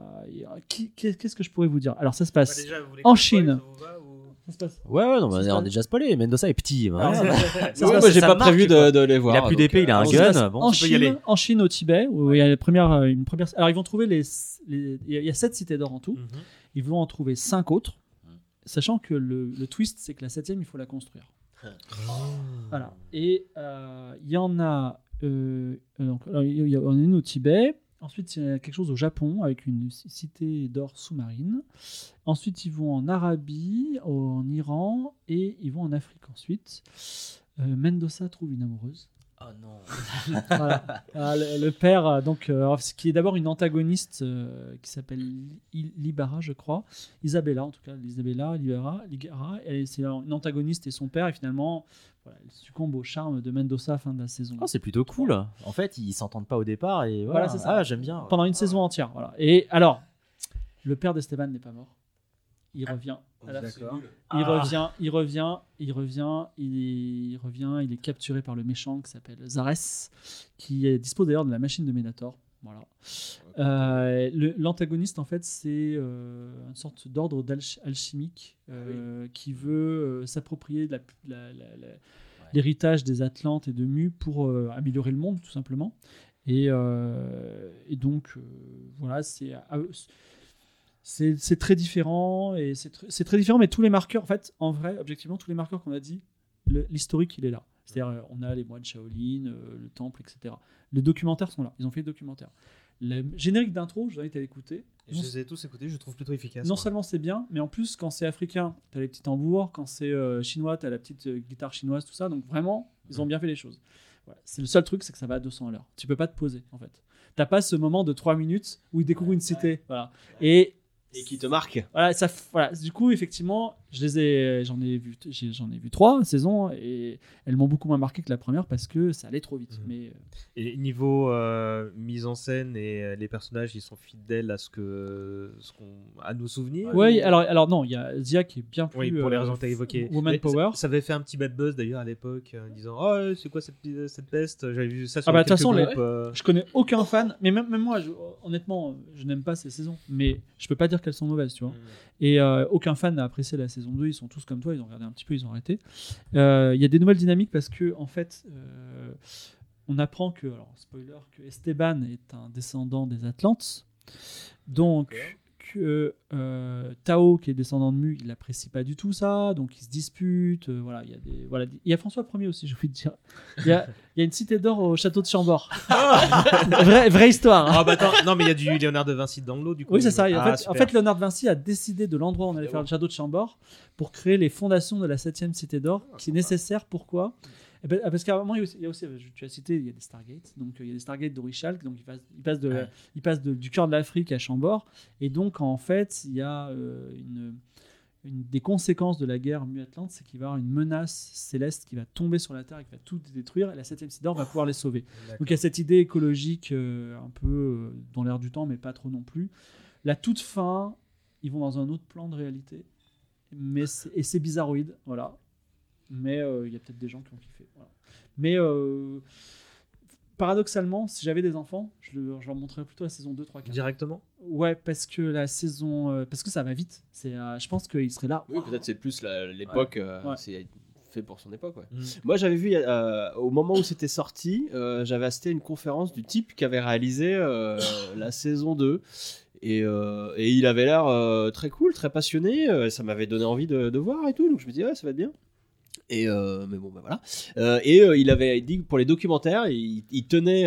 S1: qu'est-ce que je pourrais vous dire? Alors, ça se passe
S10: Bah, déjà, voulez
S1: en Chine.
S10: Ça
S1: se passe-
S3: Ouais, ouais, non, mais on a
S1: passe-
S3: déjà spoilé. Mendoza est petit.
S1: Ah,
S3: voilà.
S1: c'est-
S3: Ça-
S1: ça se passe-
S11: moi, j'ai
S3: ça
S11: pas
S3: marche,
S11: prévu
S3: quoi.
S11: de, de les voir.
S3: Il a plus
S11: donc,
S3: d'épée, il a un
S1: se
S3: gun. Bon,
S1: en,
S10: tu peux y aller.
S1: Chine, en Chine, au Tibet, où il y a la première, euh, une première. Alors, ils vont trouver les. les- il y a- il y a sept cités d'or en tout.
S10: Mhm.
S1: Ils vont en trouver cinq autres, sachant que le, le twist, c'est que la septième, il faut la construire. Voilà. Et euh, il y en a. euh, donc, alors, il y a- on a une au Tibet? Ensuite, il y a quelque chose au Japon avec une cité d'or sous-marine. Ensuite, ils vont en Arabie, en Iran et ils vont en Afrique ensuite. Euh, Mendoza trouve une amoureuse.
S3: Oh non.
S1: Voilà. Ah, le, le père, euh, donc, euh, alors, ce qui est d'abord une antagoniste euh, qui s'appelle Libara, je crois. Isabella, en tout cas, Isabella, Libera, Ligara. Elle, C'est une antagoniste et son père, et finalement, voilà, elle succombe au charme de Mendoza à la fin de la saison.
S3: Oh, c'est plutôt cool. En fait, ils s'entendent pas au départ et voilà.
S1: Voilà, c'est ça.
S3: Ah, j'aime bien.
S1: Pendant une saison entière. Voilà. Et alors, le père d'Esteban n'est pas mort. Il revient.
S10: D'accord.
S1: Il
S10: Ah.
S1: revient, il revient, il revient, il, revient, il est capturé par le méchant qui s'appelle Zares, qui dispose d'ailleurs de la machine de Ménator. Voilà. Euh, L'antagoniste, en fait, c'est euh, une sorte d'ordre alchimique euh, qui veut euh, s'approprier de l'héritage des Atlantes et de Mu pour euh, améliorer le monde, tout simplement. Et, euh, et donc, euh, voilà, c'est eux- c'est très différent et c'est tr- c'est très différent mais tous les marqueurs en fait en vrai objectivement tous les marqueurs qu'on a dit l'historique il est là c'est-à-dire euh, on a les moines Shaolin euh, le temple etc les documentaires sont là ils ont fait les documentaires le générique d'intro je vous invite à l'écouter
S2: Je les ai tous écoutés, je le trouve plutôt efficace.
S1: non seulement c'est bien, mais en plus, quand c'est africain, t'as les petits tambours, quand c'est euh, chinois, t'as la petite euh, guitare chinoise, tout ça. Donc vraiment, ils ont bien fait les choses. Voilà. C'est le seul truc, c'est que ça va à 200 à l'heure. Tu peux pas te poser, en fait. T'as pas ce moment de 3 minutes où ils découvrent une cité. Voilà. Et
S11: Et qui te marque.
S1: voilà, ça, voilà. Du coup, effectivement, je les ai, j'en ai vu, j'en ai vu trois saisons et elles m'ont beaucoup moins marqué que la première parce que ça allait trop vite. Mais euh,
S2: Et niveau euh, mise en scène et euh, les personnages, ils sont fidèles à ce que, ce qu'on, à nos souvenirs?
S1: ouais,
S2: ou-
S1: alors, alors non, il y a Zia qui est bien plus.
S2: Oui, pour les raisons que tu as évoquées.
S1: Woman
S2: Mais
S1: Power.
S2: Ça, ça avait fait un petit bad buzz d'ailleurs à l'époque, en disant Oh, c'est quoi cette, cette peste? J'avais vu ça sur
S1: Ah bah de toute façon, les-
S2: groupes, euh,
S1: je connais aucun fan, mais même, même moi, je- honnêtement, je n'aime pas ces saisons, mais je peux pas dire qu'elles sont mauvaises, tu vois. Et euh, aucun fan n'a apprécié la saison 2, ils sont tous comme toi, ils ont regardé un petit peu, ils ont arrêté. Euh, Il y a des nouvelles dynamiques parce que, en fait, euh, on apprend que, alors spoiler, que Esteban est un descendant des Atlantes, donc que euh, Tao, qui est descendant de Mu, il apprécie pas du tout ça, donc ils se disputent. euh, voilà, il y a des, voilà, il y a François Ier aussi, j'ai envie de dire. Il y a, il y a une cité d'or au château de Chambord. vraie, vraie histoire. hein.
S2: Ah bah attends, non mais il y a du Léonard de Vinci dans l'eau du coup.
S1: Oui, c'est ça. Et en,
S2: Ah,
S1: fait, en
S2: super.
S1: fait, Léonard de Vinci a décidé de l'endroit où on allait faire le château de Chambord pour créer les fondations de la 7 cité d'or, qui est nécessaire. Pourquoi? Eh ben, Parce qu'à un moment, il y a aussi, il y a aussi, je- tu as cité, il y a des Stargates. Donc, euh, il y a des Stargates d'Orichalk. Donc, il passe, il passe, de,
S2: Ouais.
S1: il passe de- du cœur de l'Afrique à Chambord. Et donc, en fait, il y a euh, une, une des conséquences de la guerre mu-atlante, c'est qu'il va y avoir une menace céleste qui va tomber sur la Terre et qui va tout détruire. Et la 7 cité d'or va pouvoir les sauver. Donc il y a cette idée écologique euh, un peu euh, dans l'air du temps, mais pas trop non plus. La toute fin, ils vont dans un autre plan de réalité, mais et c'est bizarroïde, voilà. Mais euh, il y a peut-être des gens qui ont kiffé. voilà. Mais euh, paradoxalement, si j'avais des enfants, je, leur- je leur montrerais plutôt la saison 2, 3, 4.
S2: Directement?
S1: Ouais, parce que la saison. euh, parce que ça va vite. C'est, euh, je pense qu'ils seraient là.
S11: Oui, peut-être c'est plus l'époque.
S1: Ouais.
S11: euh,
S1: Ouais.
S11: C'est fait pour son époque. ouais.
S2: Mm.
S11: Moi, j'avais vu euh, au moment où c'était sorti, euh, j'avais assisté à une conférence du type qui avait réalisé euh, la saison 2. Et, euh, et il avait l'air euh, très cool, très passionné. euh, ça m'avait donné envie de, de voir et tout. Donc je me dis, ouais, ça va être bien. Et euh, mais bon, bah voilà. Euh, et euh, il avait dit pour les documentaires, il, tenait,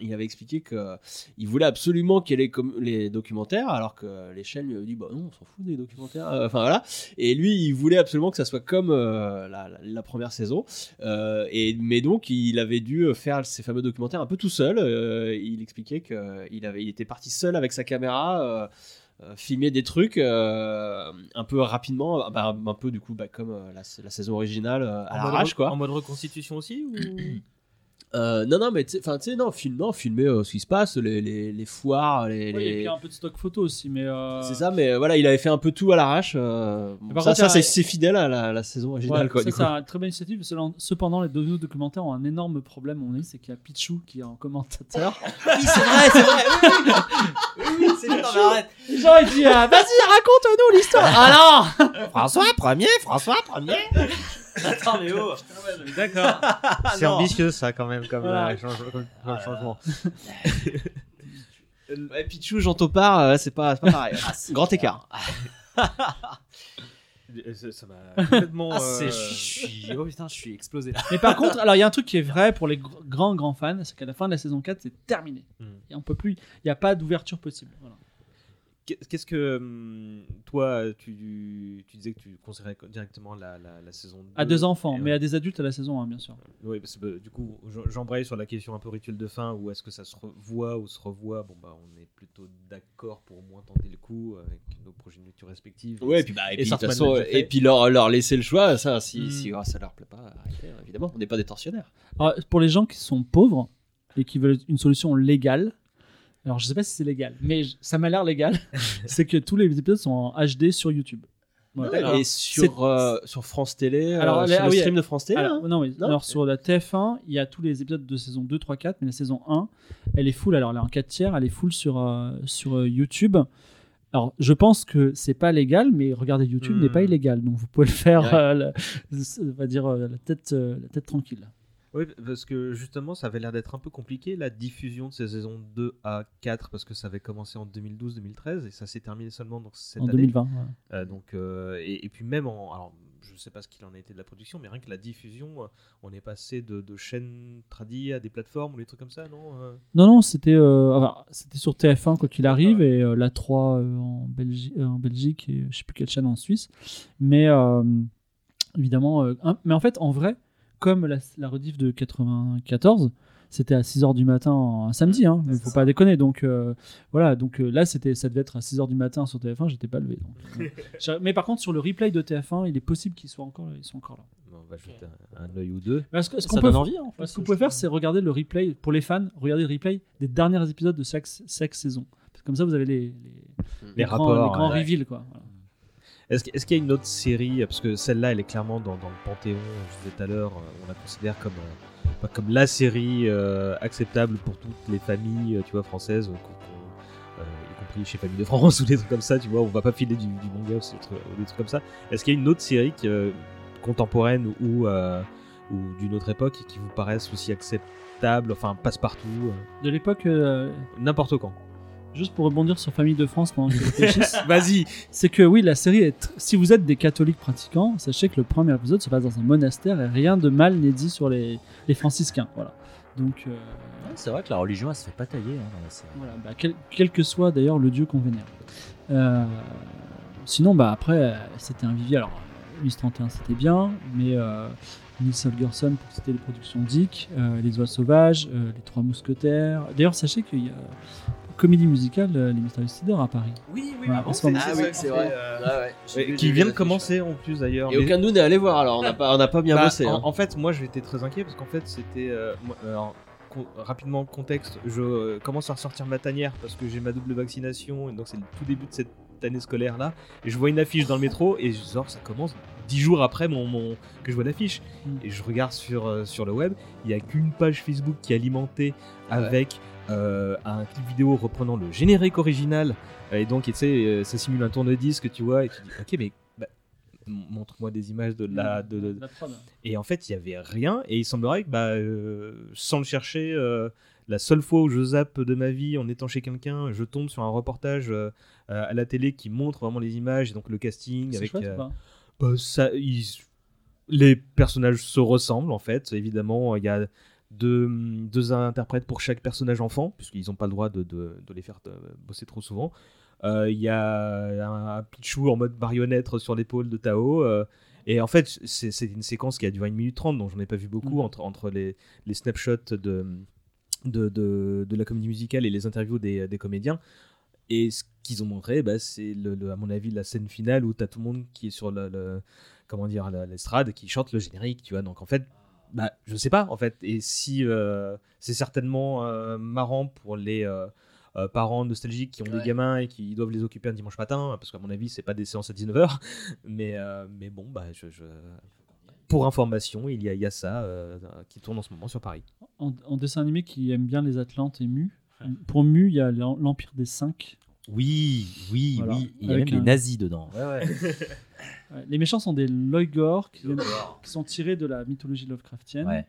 S11: il avait expliqué que il voulait absolument qu'il y ait les, documentaires, alors que les chaînes lui avaient dit, bah non, on s'en fout des documentaires. Enfin voilà. Et lui, il voulait absolument que ça soit comme la, première saison. Et mais donc, il avait dû faire ces fameux documentaires un peu tout seul. Il expliquait qu'il avait, il était parti seul avec sa caméra. Euh, euh, filmer des trucs euh, un peu rapidement, bah, un peu du coup bah, comme euh, la, la saison originale euh, à l'arrache quoi.
S2: En mode reconstitution aussi ou...
S11: Euh, non non mais tu sais- enfin tu sais non film non filmer euh, ce qui se passe les, les, les foires les,
S1: Ouais,
S11: les-
S1: Et puis un peu de stock photo aussi, mais. euh,
S11: c'est ça mais euh, voilà il avait fait un peu tout à l'arrache euh, bon,
S1: par
S11: ça,
S1: contre,
S11: ça c'est fidèle à la, la saison originale
S1: Ouais,
S11: quoi
S1: ça, c'est une très bonne initiative. Selon- Cependant, les deux documentaires ont un énorme problème, on dit, c'est qu'il y a Pichou qui est en commentateur.
S3: Oui, c'est vrai, c'est vrai. Oui, oui, c'est mais arrête.
S1: Genre, il dit Vas-y, raconte-nous l'histoire non
S3: François premier, François premier. Attends, mais oh.
S2: D'accord. C'est
S11: Non.
S2: ambitieux ça quand même comme,
S1: Voilà.
S2: euh, change- comme- comme changement.
S11: Ouais, Pichou Jean Topard euh, c'est pas, c'est pas pareil grand écart
S2: Euh, Ça ça m'a complètement.
S3: Ah, c'est.
S2: euh,
S3: Je suis. Oh putain, je suis explosé là.
S1: Mais par contre, alors il y a un truc qui est vrai pour les gr- grands, grands fans c'est qu'à la fin de la saison 4, c'est terminé.
S2: Hmm.
S1: Et on peut plus, il n'y a pas d'ouverture possible. Voilà.
S2: Qu'est- Qu'est-ce que hum, toi tu, tu disais que tu conseillerais directement la, la, la saison 2
S1: À deux enfants,
S2: Et
S1: mais
S2: ouais.
S1: à des adultes à la saison 1, bien sûr.
S2: Oui, parce que bah, du coup, j'embraye sur la question un peu rituel de fin, où est-ce que ça se revoit ou se revoit? Bon, bah, on est plutôt d'accord pour au moins tenter le coup avec nos progénitures respectives.
S11: ouais et puis bah et, puis, de toute
S2: Sartman
S11: façon et puis leur, leur laisser le choix ça si,
S2: Mm.
S11: si oh, ça leur plaît pas arrêtez, évidemment on n'est pas des tortionnaires
S1: Alors, pour les gens qui sont pauvres et qui veulent une solution légale, alors je sais pas si c'est légal, mais ça m'a l'air légal, c'est que tous les épisodes sont en HD sur YouTube. Voilà.
S11: et sur euh, sur France Télé euh,
S1: Alors,
S11: sur
S1: ah
S11: le
S1: oui,
S11: stream de France Télé
S1: Alors,
S11: hein
S1: non, oui.
S11: Non
S1: alors sur la TF1, il y a tous les épisodes de saison 2, 3, 4, mais la saison 1, elle est full. Alors elle est en 4 tiers, elle est full sur, euh, sur euh, YouTube. Alors je pense que c'est pas légal, mais regarder YouTube
S2: Hmm.
S1: n'est pas illégal, donc vous pouvez le faire,
S11: Ouais.
S1: euh, on va dire euh, la tête, euh, la tête tranquille.
S10: Oui, parce que justement, ça avait l'air d'être un peu compliqué la diffusion de ces saisons 2 à 4 parce que ça avait commencé en 2012-2013 et ça s'est terminé seulement donc, cette
S1: En
S10: année.
S1: 2020, ouais.
S10: Euh, donc, euh, et, et puis même en. Alors, je sais pas ce qu'il en a été de la production, mais rien que la diffusion, euh, on est passé de, de chaînes tradies à des plateformes ou des trucs comme ça, non
S1: Non, non, c'était euh, c'était sur TF1 quoi qu'il arrive et euh, la 3 euh, en, Belgi- en Belgique et je sais plus quelle chaîne en Suisse. Mais évidemment, mais en fait, en vrai, comme la, la rediff de 94, c'était à 6h du matin un samedi, hein, il faut pas déconner. Donc euh, voilà, donc euh, là, c'était, ça devait être à 6h du matin sur TF1, j'étais pas levé. donc, euh, mais par contre, sur le replay de TF1, il est possible qu'ils soient encore, ils sont encore là.
S10: On va jeter un, œil ou deux.
S1: Parce que, ce
S3: Ça
S1: qu'on peut,
S3: donne envie, hein, en fait,
S1: ce qu'on
S3: je
S1: peut faire, c'est regarder le replay pour les fans, regarder le replay des derniers épisodes de chaque, chaque saison. Parce que comme ça, vous avez les, les,
S10: Les
S1: grands,
S10: rapports,
S1: les grands
S10: ouais.
S1: reveals, quoi. Voilà.
S10: Est-ce qu'il y a une autre série Parce que celle-là, elle est clairement dans, dans le panthéon. Je disais tout à l'heure, euh, on la considère comme, euh, comme la série euh, acceptable pour toutes les familles, euh, tu vois, françaises, euh, euh, y compris chez Famille de France ou des trucs comme ça. Tu vois, on va pas filer du, du manga ou des trucs, ou des trucs comme ça. Est-ce qu'il y a une autre série qui, euh, contemporaine ou, euh, ou d'une autre époque qui vous paraissent aussi acceptable, enfin passe-partout, euh,
S1: De l'époque, euh,
S10: n'importe quand
S1: juste pour rebondir sur Famille de France pendant que je réfléchisse,
S10: Vas-y
S1: c'est que oui, la série est. Si vous êtes des catholiques pratiquants, sachez que le premier épisode se passe dans un monastère et rien de mal n'est dit sur les, les franciscains. Voilà. Donc. euh,
S3: Ouais, c'est vrai que la religion, elle se fait pas tailler hein, dans la série.
S1: Voilà, bah, quel, quel que soit d'ailleurs le dieu qu'on vénère. Euh, sinon, bah, après, c'était un vivier. Alors, Miss 31, c'était bien, mais euh, Nils Holgersson, pour citer les productions Dick, euh, Les Oies Sauvages, euh, Les Trois Mousquetaires. D'ailleurs, sachez qu'il y a comédie musicale, euh, Les Mystérieux Sidor à Paris.
S2: Oui, oui,
S1: Voilà,
S2: oui, c'est-.
S11: Ah vrai.
S2: euh,
S11: Ouais,
S10: qui vient de commencer en plus d'ailleurs.
S11: Et
S10: mais-
S11: aucun de nous n'est allé voir, alors on n'a pas, on n'a pas bien
S10: Bah,
S11: bossé.
S10: en,
S11: hein.
S10: en fait, moi j'étais très inquiet parce qu'en fait, c'était. euh, moi- alors, rapidement, contexte, je euh, commence à ressortir ma tanière parce que j'ai ma double vaccination et donc c'est le tout début de cette année scolaire là. Et je vois une affiche dans le métro et genre ça commence dix jours après mon, mon- que je vois l'affiche.
S1: Mm.
S10: Et je regarde sur, euh, sur le web, il n'y a qu'une page Facebook qui est alimentée avec euh, un clip vidéo reprenant le générique original. Et donc, tu sais, euh, ça simule un tourne-disque, tu vois, et tu dis, ok, mais bah, montre-moi des images de la. De. Et en fait, il y avait rien. Et il semblerait que, bah, euh, sans le chercher, euh, la seule fois où je zappe de ma vie en étant chez quelqu'un, je tombe sur un reportage à la télé qui montre vraiment les images et donc le casting avec.
S1: chouette ou pas
S10: bah, ça, ils- les personnages se ressemblent en fait. Évidemment, il y a deux, deux interprètes pour chaque personnage enfant, puisqu'ils n'ont pas le droit de, de- de les faire euh, bosser trop souvent. Euh, Il y a un, un Pichou en mode marionnette sur l'épaule de Tao. euh, et en fait, c'est une séquence qui a duré 1 minute 30, donc j'en ai pas vu beaucoup
S1: Mhm.
S10: entre, entre les, les snapshots de, de, de, de la comédie musicale et les interviews des, des comédiens. Et ce qu'ils ont montré, bah, c'est, le, le- à mon avis, la scène finale où tu as tout le monde qui est sur le, le- comment dire, l'estrade qui chante le générique, tu vois. Donc en fait, bah, je sais pas, en fait. Et si euh, c'est certainement euh, marrant pour les euh, euh, parents nostalgiques qui ont
S11: Ouais.
S10: des gamins et qui doivent les occuper un dimanche matin, parce qu'à mon avis, c'est pas des séances à 19h. Mais, euh, mais bon, bah, je, je- pour information, il y a, il y a ça euh, qui tourne en ce moment sur Paris.
S1: en, en dessin animé qui aime bien les Atlantes et Mu. Pour Mu, il y a l'Em- l'Empire des Cinq.
S3: Oui, oui,
S1: Voilà.
S3: oui. Il y a
S1: Avec
S3: même
S1: un-
S3: les nazis dedans.
S1: Ouais, les méchants sont des Loigor qui, viennent- qui sont tirés de la mythologie Lovecraftienne.
S3: Ouais.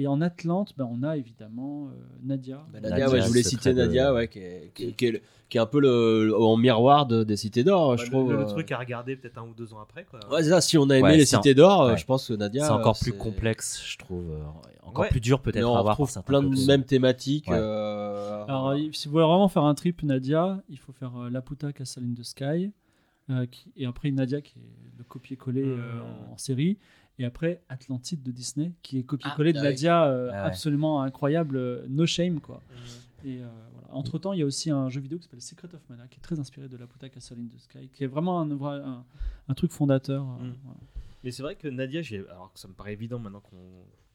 S1: Et en Atlante, ben, on a évidemment euh, Nadia.
S11: Bah, Nadia,
S3: Nadia,
S11: ouais, je voulais citer Nadia,
S3: de-
S11: ouais, qui, est, qui, est- qui est le- qui est un peu le, en miroir de- des cités d'or,
S2: bah,
S11: je
S2: le-
S11: trouve.
S2: le, le
S11: euh.
S2: truc à regarder peut-être un ou deux ans après. Quoi.
S11: Ouais, c'est ça. Si on a aimé
S3: Ouais,
S11: les cités
S3: un-
S11: d'or, euh,
S3: ouais.
S11: je pense que Nadia.
S3: C'est encore plus complexe, je trouve. Encore
S2: Ouais.
S3: plus dur peut-être
S11: on
S3: à voir.
S11: retrouve
S3: pour certains
S11: plein de mêmes thématiques.
S3: Ouais.
S11: euh,
S1: Alors, si vous voulez vraiment faire un trip Nadia, il faut faire euh, Laputa Castle in the Sky. euh, qui- et après Nadia, qui est le copier-coller euh, en, en série. Et après Atlantide de Disney, qui est copier-coller de
S11: ah oui.
S1: Nadia, euh,
S3: Ah ouais.
S1: absolument incroyable, euh, no shame. quoi.
S2: Mhm.
S1: Et euh, voilà. Entre temps, il y a aussi un jeu vidéo qui s'appelle Secret of Mana, qui est très inspiré de Laputa Castle in the Sky, qui est vraiment un, vrai- un, un truc fondateur. euh,
S2: Mm.
S1: voilà.
S2: Mais c'est vrai que Nadia, alors que ça me paraît évident maintenant qu'on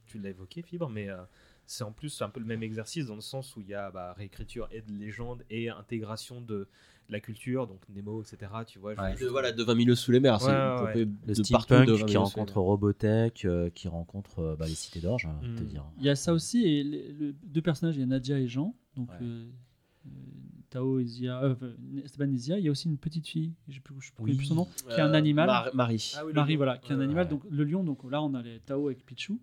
S2: tu l'as évoqué, Fibre, mais euh, c'est en plus un peu le même exercice dans le sens où il y a bah, réécriture et de légende et intégration de, de la culture, donc Nemo, etc. Tu vois, je-
S3: Ouais.
S11: de, voilà, de 20 milieux sous les mers.
S2: Ouais, ouais,
S3: Le
S11: de
S3: steampunk
S11: 20
S3: qui rencontre Robotech, euh, qui rencontre euh, bah, les cités d'or, j'ai envie de te
S2: Mm.
S3: dire.
S1: Il y a ça aussi, et les, le- deux personnages, il y a Nadia et Jean, donc
S3: Ouais.
S1: euh, euh, Tao et Zia, euh, Esteban et Zia. Il y a aussi une petite fille, je ne sais plus, son nom, qui est un
S11: Euh,
S1: animal.
S11: Mar- Marie.
S2: Ah oui,
S1: Marie, voilà, qui est un animal.
S3: ouais.
S1: Donc le lion, donc là on a les Tao avec Pichou.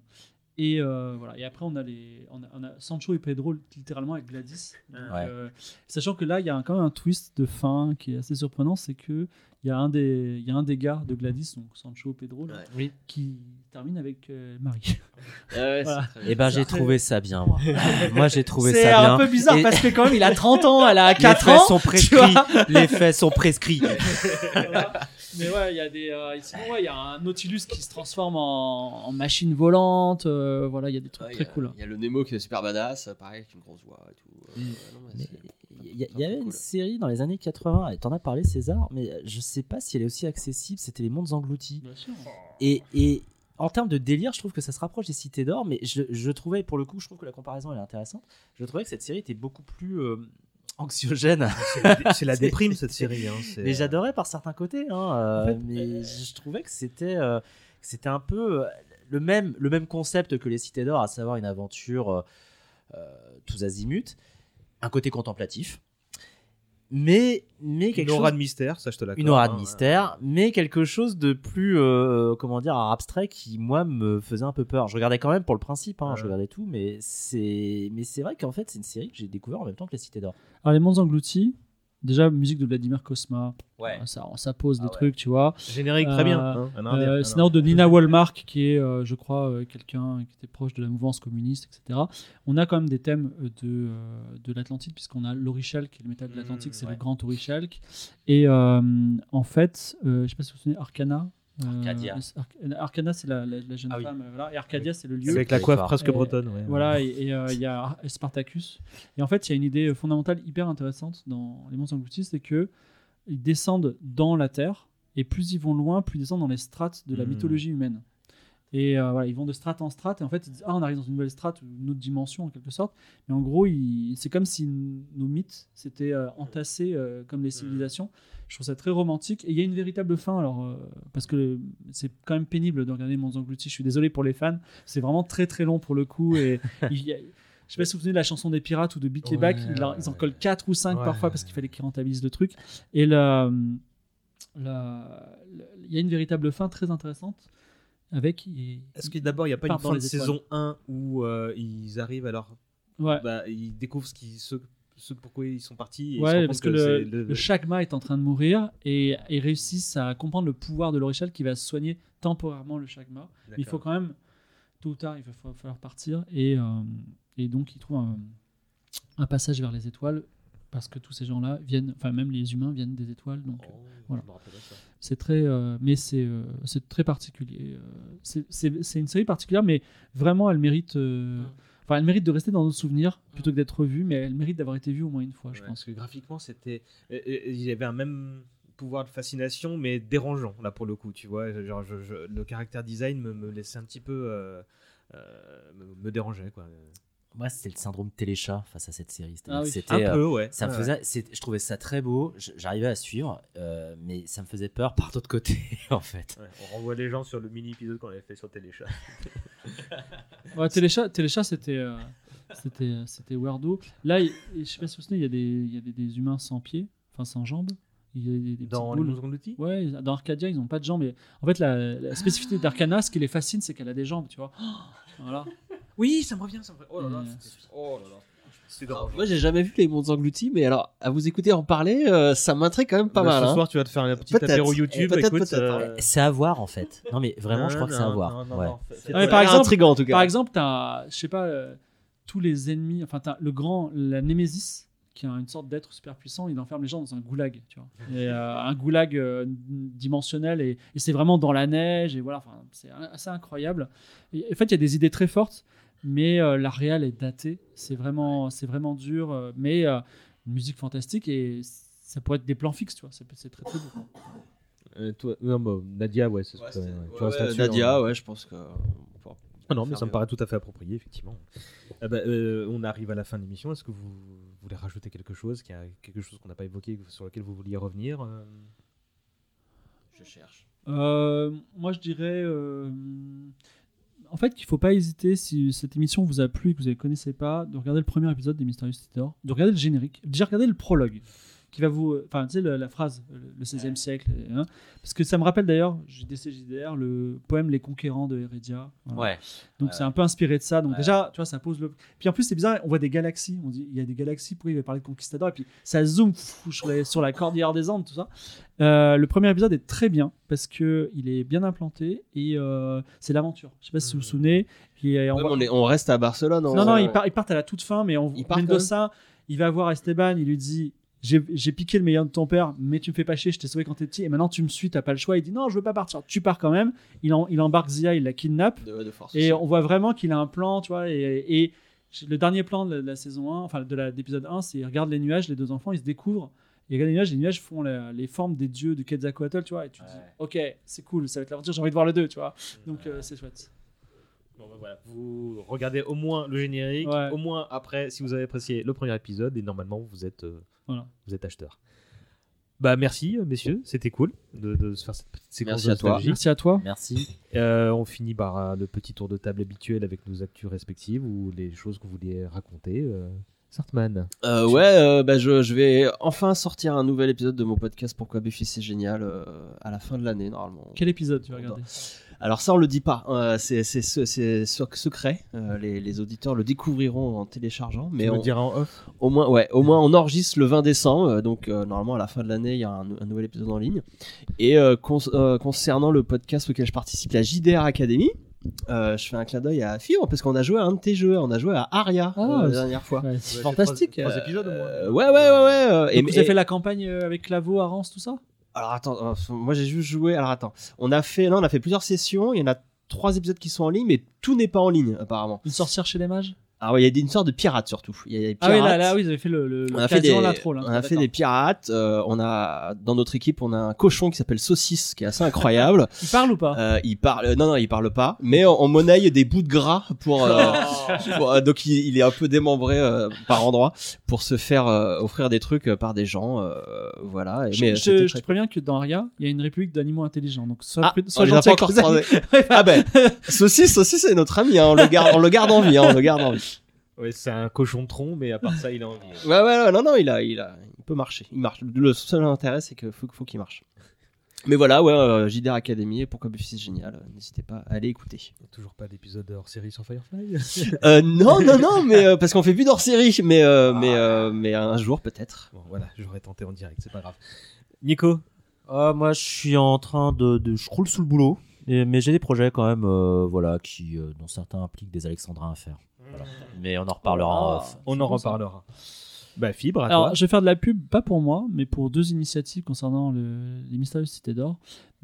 S1: Et euh, voilà. Et après, on a les, on a, on a Sancho et Pedro littéralement avec Gladys. Donc,
S3: Ouais.
S1: euh, sachant que là, il y a un- quand même un twist de fin qui est assez surprenant, c'est que il y a un des, il y a un des gars de Gladys, donc Sancho Pedro, là,
S3: Oui.
S1: qui termine avec euh, Marie.
S11: ouais,
S1: Voilà.
S3: Et ben j'ai trouvé ça bien moi. moi j'ai trouvé
S1: C'est
S3: ça bien.
S1: un peu bizarre
S3: Et-
S1: parce que quand même, il a 30 ans, elle a
S3: les
S1: 4
S3: faits
S1: ans.
S3: sont prescrits. les faits sont prescrits.
S1: Voilà. Mais ouais, il y a des. euh, sinon, ouais, il y a un Nautilus qui se transforme en, en machine volante. euh, voilà, il y a des trucs
S11: Ouais,
S1: très cool.
S11: Il y a le Nemo qui est super badass, pareil, avec une grosse voix et tout. Euh,
S3: Mm.
S11: ouais, non, mais
S3: Mais
S11: c'est-
S3: Il y, a- il y avait une série dans les années 80, et t'en as parlé César, mais je sais pas si elle est aussi accessible, c'était Les Mondes Engloutis.
S1: Bien sûr.
S3: Et, et en termes de délire, je trouve que ça se rapproche des Cités d'Or, mais je, je trouvais, pour le coup, je trouve que la comparaison elle est intéressante. Je trouvais que cette série était beaucoup plus euh, anxiogène.
S10: C'est la- déprime, cette série, hein,
S3: mais j'adorais par certains côtés, hein, euh,
S1: En fait,
S3: mais je trouvais que c'était euh, un peu euh, le même, le même concept que les Cités d'Or, à savoir une aventure euh, euh, tous azimuts, un côté contemplatif. Mais, mais quelque
S10: Une aura
S3: chose-
S10: de mystère, ça je te l'accorde.
S3: une aura de
S10: hein,
S3: mystère, mais quelque chose de plus, euh, comment dire, abstrait qui, moi, me faisait un peu peur. Je regardais quand même pour le principe, hein, je
S10: Ouais.
S3: regardais tout, mais c'est, mais c'est vrai qu'en fait, c'est une série que j'ai découvert en même temps que Les Cités d'Or.
S1: Alors, les mondes engloutis, déjà, musique de Vladimir Kosma.
S3: Ouais.
S1: Euh, Ça, ça pose des
S3: Ah ouais.
S1: trucs, tu vois.
S10: Générique, très bien, hein. Un indien,
S1: euh,
S10: un
S1: scénario de Nina Wallmark, qui est, euh, je crois, euh, quelqu'un qui était proche de la mouvance communiste, etc. On a quand même des thèmes euh, de, euh, de l'Atlantide, puisqu'on a l'Orichalque, qui est le métal de l'Atlantique, c'est le grand Orichalque. Et euh, en fait, euh, je sais pas si vous vous souvenez, Arcana. Euh,
S3: Arcadia.
S1: Arc- Arcana, c'est la, la- la jeune
S3: Ah oui.
S1: femme, euh, voilà, et Arcadia, c'est le lieu.
S10: Avec la coiffe presque
S1: Et-
S10: bretonne, ouais.
S1: Voilà, et euh, il y a Spartacus. Et en fait, il y a une idée fondamentale hyper intéressante dans Les Monstres Engloutis, c'est que ils descendent dans la Terre, et plus ils vont loin, plus ils descendent dans les strates de la
S10: Hmm.
S1: mythologie humaine. Et euh, voilà, ils vont de strate en strate, et en fait, ils disent Ah, on arrive dans une nouvelle strate, une autre dimension en quelque sorte. Mais en gros, c'est comme si nos mythes s'étaient euh, entassés euh, comme les civilisations. Je trouve ça très romantique. Et il y a une véritable fin, alors, parce que c'est quand même pénible de regarder Mons Engloutis. Je suis désolé pour les fans. C'est vraiment très très long pour le coup. Et il je sais pas si vous vous souvenez de la chanson des pirates ou de Les
S10: Ouais,
S1: Back, ils, en- ils en
S10: ouais.
S1: collent 4 ou 5
S10: Ouais.
S1: parfois parce qu'il fallait qu'ils rentabilisent le truc. Et il y a une véritable fin très intéressante avec.
S10: Est-ce que d'abord il n'y a pas une fin de saison 1 où euh, ils arrivent alors
S1: Ouais.
S10: bah, ils découvrent ce, qui, ce, ce pourquoi ils sont partis et
S1: Ouais, parce que, le, le Chagma est en train de mourir et ils réussissent à comprendre le pouvoir de l'Orichal qui va soigner temporairement le Chagma. Mais il faut quand même, tôt ou tard, il va fa- falloir partir et, euh, et donc ils trouvent un, un passage vers les étoiles parce que tous ces gens-là viennent, enfin même les humains viennent des étoiles. Donc
S10: Oh,
S1: voilà. C'est très, euh, mais c'est euh, c'est très particulier. euh, c'est- c'est c'est une série particulière, mais vraiment elle mérite. Enfin, elle mérite de rester dans nos souvenirs plutôt que d'être revue, mais elle mérite d'avoir été vue au moins une fois, je pense.
S10: Parce que graphiquement, c'était. Il y avait un même pouvoir de fascination, mais dérangeant, là, pour le coup, tu vois. Genre, je- je- le caractère design me, me laissait un petit peu. me, me dérangeait, quoi.
S3: Moi, c'était le syndrome téléchat face à cette série.
S10: Ah oui.
S3: c'était,
S10: Un peu,
S3: euh,
S10: ouais.
S3: Ça me faisait, je trouvais ça très beau. J'arrivais à suivre, euh, mais ça me faisait peur par d'autres côtés, en fait.
S2: Ouais, on renvoie les gens sur le mini épisode qu'on avait fait sur Téléchat.
S1: Ouais, Téléchat, Téléchat c'était euh, c'était c'était weirdo. Là, il- je sais pas si vous vous souvenez, il y a des il y a des, des humains sans pieds, enfin sans jambes. Il y a des,
S10: Dans les. Monstres Engloutis
S1: Ouais, dans Arcadia, ils ont pas de jambes. Et en fait, la, la spécificité d'Arcana, ce qui les fascine, c'est qu'elle a des jambes, tu vois. Voilà.
S10: Oui, ça me revient, ça me revient. Oh là là,
S1: Et,
S10: c'était- oh là là. C'est
S11: Alors,
S10: drôle.
S11: moi, j'ai jamais vu les mondes engloutis, mais alors, à vous écouter en parler, euh, ça m'intrigue quand même pas
S10: Bah,
S11: mal.
S10: ce
S11: hein.
S10: soir, tu vas te faire un petit
S11: Peut-être.
S10: apéro YouTube,
S11: Peut-être,
S10: écoute,
S11: peut-être,
S10: euh.
S3: C'est à voir, en fait. Non, mais vraiment, je crois que c'est à voir. Ouais.
S1: Ah, mais par exemple,
S11: intriguant, en tout cas.
S1: Par exemple, t'as, je sais pas, euh, tous les ennemis, enfin, t'as le grand, la Némésis, qui est une sorte d'être super puissant, il enferme les gens dans un goulag, tu vois. Et, euh, un goulag euh, dimensionnel, et, et c'est vraiment dans la neige, et voilà, c'est assez incroyable. Et, en fait, il y a des idées très fortes, mais euh, la réelle est datée, c'est vraiment, c'est vraiment dur, euh, mais euh, une musique fantastique, et ça pourrait être des plans fixes, tu vois, c'est, très très beau. quoi.
S10: Euh, toi, non, bah, Nadia, ouais, c'est ce que- ouais,
S11: Nadia,
S10: hein.
S11: ouais, je pense que.
S10: Ah non, mais ça me paraît tout à fait approprié, effectivement. Ah bah, euh, on arrive à la fin de l'émission. Est-ce que vous voulez rajouter quelque chose qu'il y a quelque chose qu'on n'a pas évoqué, sur lequel vous vouliez revenir euh?
S11: Je cherche.
S1: Euh, moi, je dirais. euh, en fait, qu'il ne faut pas hésiter, si cette émission vous a plu et que vous ne la connaissez pas, de regarder le premier épisode des Mysterious Theater, de regarder le générique, déjà regarder le prologue. Qui va vous, enfin, tu sais, la phrase, le, le 16e siècle, et, hein, parce que ça me rappelle d'ailleurs, JDR, le poème Les Conquérants de Heredia. Voilà.
S3: Ouais.
S1: Donc
S3: Ouais,
S1: c'est
S3: ouais.
S1: un peu inspiré de ça. Donc
S3: Ouais.
S1: déjà, tu vois, ça pose le. Puis en plus, c'est bizarre, on voit des galaxies. On dit, il y a des galaxies. Pourquoi il va parler de conquistadors? Et puis ça zoome fou, sur, les- sur la cordillère des Andes, tout ça. Euh, le premier épisode est très bien parce que il est bien implanté et euh, c'est l'aventure. Je sais pas si vous vous souvenez. Puis, euh, on
S11: Ouais,
S1: voit-
S11: mais on, est- on reste à Barcelone.
S1: non,
S11: on-
S1: non, ils, par- ils partent à la toute fin, mais on
S11: partent
S1: Mendoza, il va voir Esteban, il lui dit j'ai piqué le meilleur de ton père, mais tu me fais pas chier, je t'ai sauvé quand t'es petit, et maintenant tu me suis, t'as pas le choix. Il dit non, je veux pas partir. Tu pars quand même. Il, en- il embarque Zia, il la kidnappe,
S11: de, de force.
S1: et on voit vraiment qu'il a un plan, tu vois. Et, et le dernier plan de la, de la saison 1, enfin de l'épisode 1, c'est il regarde les nuages, les deux enfants, ils se découvrent. Il regarde les nuages, les nuages font la- les formes des dieux de Quetzalcoatl, tu vois. Et tu te dis, ok, c'est cool, ça va être l'aventure, j'ai envie de voir le 2, tu vois. Donc euh, c'est chouette.
S10: Bon, bah, voilà. Vous regardez au moins le générique,
S1: Ouais.
S10: au moins après, si vous avez apprécié le premier épisode, et normalement vous êtes, euh,
S1: Voilà.
S10: vous êtes acheteur. Bah merci euh, messieurs, c'était cool de, de se faire cette petite séquence
S11: Merci à toi.
S1: Merci à toi.
S3: Merci.
S10: Euh, on finit par euh, le petit tour de table habituel avec nos actus respectives ou les choses que vous vouliez raconter. Euh, Sartman.
S11: Euh, ouais, euh, bah, je, je vais enfin sortir un nouvel épisode de mon podcast Pourquoi Buffy c'est génial euh, à la fin de l'année normalement.
S1: Quel épisode tu vas regarder?
S11: Alors ça on le dit pas, euh, c'est c'est ce- c'est sec- secret. Euh, les, les auditeurs le découvriront en téléchargeant, mais
S10: tu
S11: on,
S10: le diras en off?
S11: au moins ouais, au moins on enregistre le 20 décembre, euh, donc euh, normalement à la fin de l'année il y a un, un nouvel épisode en ligne. Et euh, euh, concernant le podcast auquel je participe, la JDR Academy. euh, je fais un clin d'œil à Fibre parce qu'on a joué à un de tes jeux, on a joué à Aria
S1: Ah,
S11: euh, la dernière fois.
S1: Ouais, c'est fantastique.
S10: Trois, trois épisodes au moins.
S11: Euh, ouais, ouais, ouais, ouais.
S1: Et vous avez
S11: et-
S1: fait la campagne avec Claveau, Arance, tout ça?
S11: Alors attends, euh, moi j'ai juste joué. Alors attends, on a fait, non, on a fait plusieurs sessions. Il y en a trois épisodes qui sont en ligne, mais tout n'est pas en ligne apparemment.
S1: Une sorcière chez les mages?
S11: Ah ouais, il y a une sorte de pirate surtout. Il y a des
S1: Ah oui, là,
S11: pirates.
S1: là, oui, ils avaient fait le, le,
S11: On a fait des,
S1: l'intro. là.
S11: on a fait des pirates. euh, on a dans notre équipe, on a un cochon qui s'appelle Saucisse, qui est assez incroyable.
S1: Il parle ou pas
S11: Euh, il parle, euh, non non, il parle pas, mais on, on monnaie des bouts de gras pour, euh, pour, euh, donc il, il est un peu démembré euh, par endroit pour se faire euh, offrir des trucs par des gens, euh, voilà. Et-
S1: Je,
S11: mais
S1: je- je te préviens que dans Aria, il y a une république d'animaux intelligents. Donc sois,
S11: Ah,
S1: prud-
S11: on les a pas encore. Ah ben, saucisse, saucisse, c'est notre ami, hein, on le garde, on le garde en vie, hein, on le garde en vie.
S10: Ouais, c'est un cochon de tronc, mais à part ça, il a envie.
S11: Ouais, ouais, ouais, non, non, il a, il a, il peut marcher, il marche. Le seul intérêt, c'est qu'il faut, faut qu'il marche. Mais voilà, ouais, euh, JDR Academy, et pourquoi Buffy c'est génial, euh, n'hésitez pas à aller écouter.
S10: Toujours pas d'épisode hors série sur Firefly.
S11: Euh, non, non, non, mais euh, parce qu'on fait plus d'hors série, mais, euh, mais, euh, mais un jour peut-être.
S10: bon, voilà, j'aurais tenté en direct, c'est pas grave. Nico,
S3: Ah, moi, je suis en train de, de- je croule sous le boulot, et- mais j'ai des projets quand même, euh, voilà, qui, euh, dont certains impliquent des alexandrins à faire. Voilà. Mais on en reparlera en off.
S10: on en reparlera. Bah, Fibre, à
S1: Alors,
S10: toi.
S1: je vais faire de la pub, pas pour moi, mais pour deux initiatives concernant le- les Mystérieuses Cités d'Or.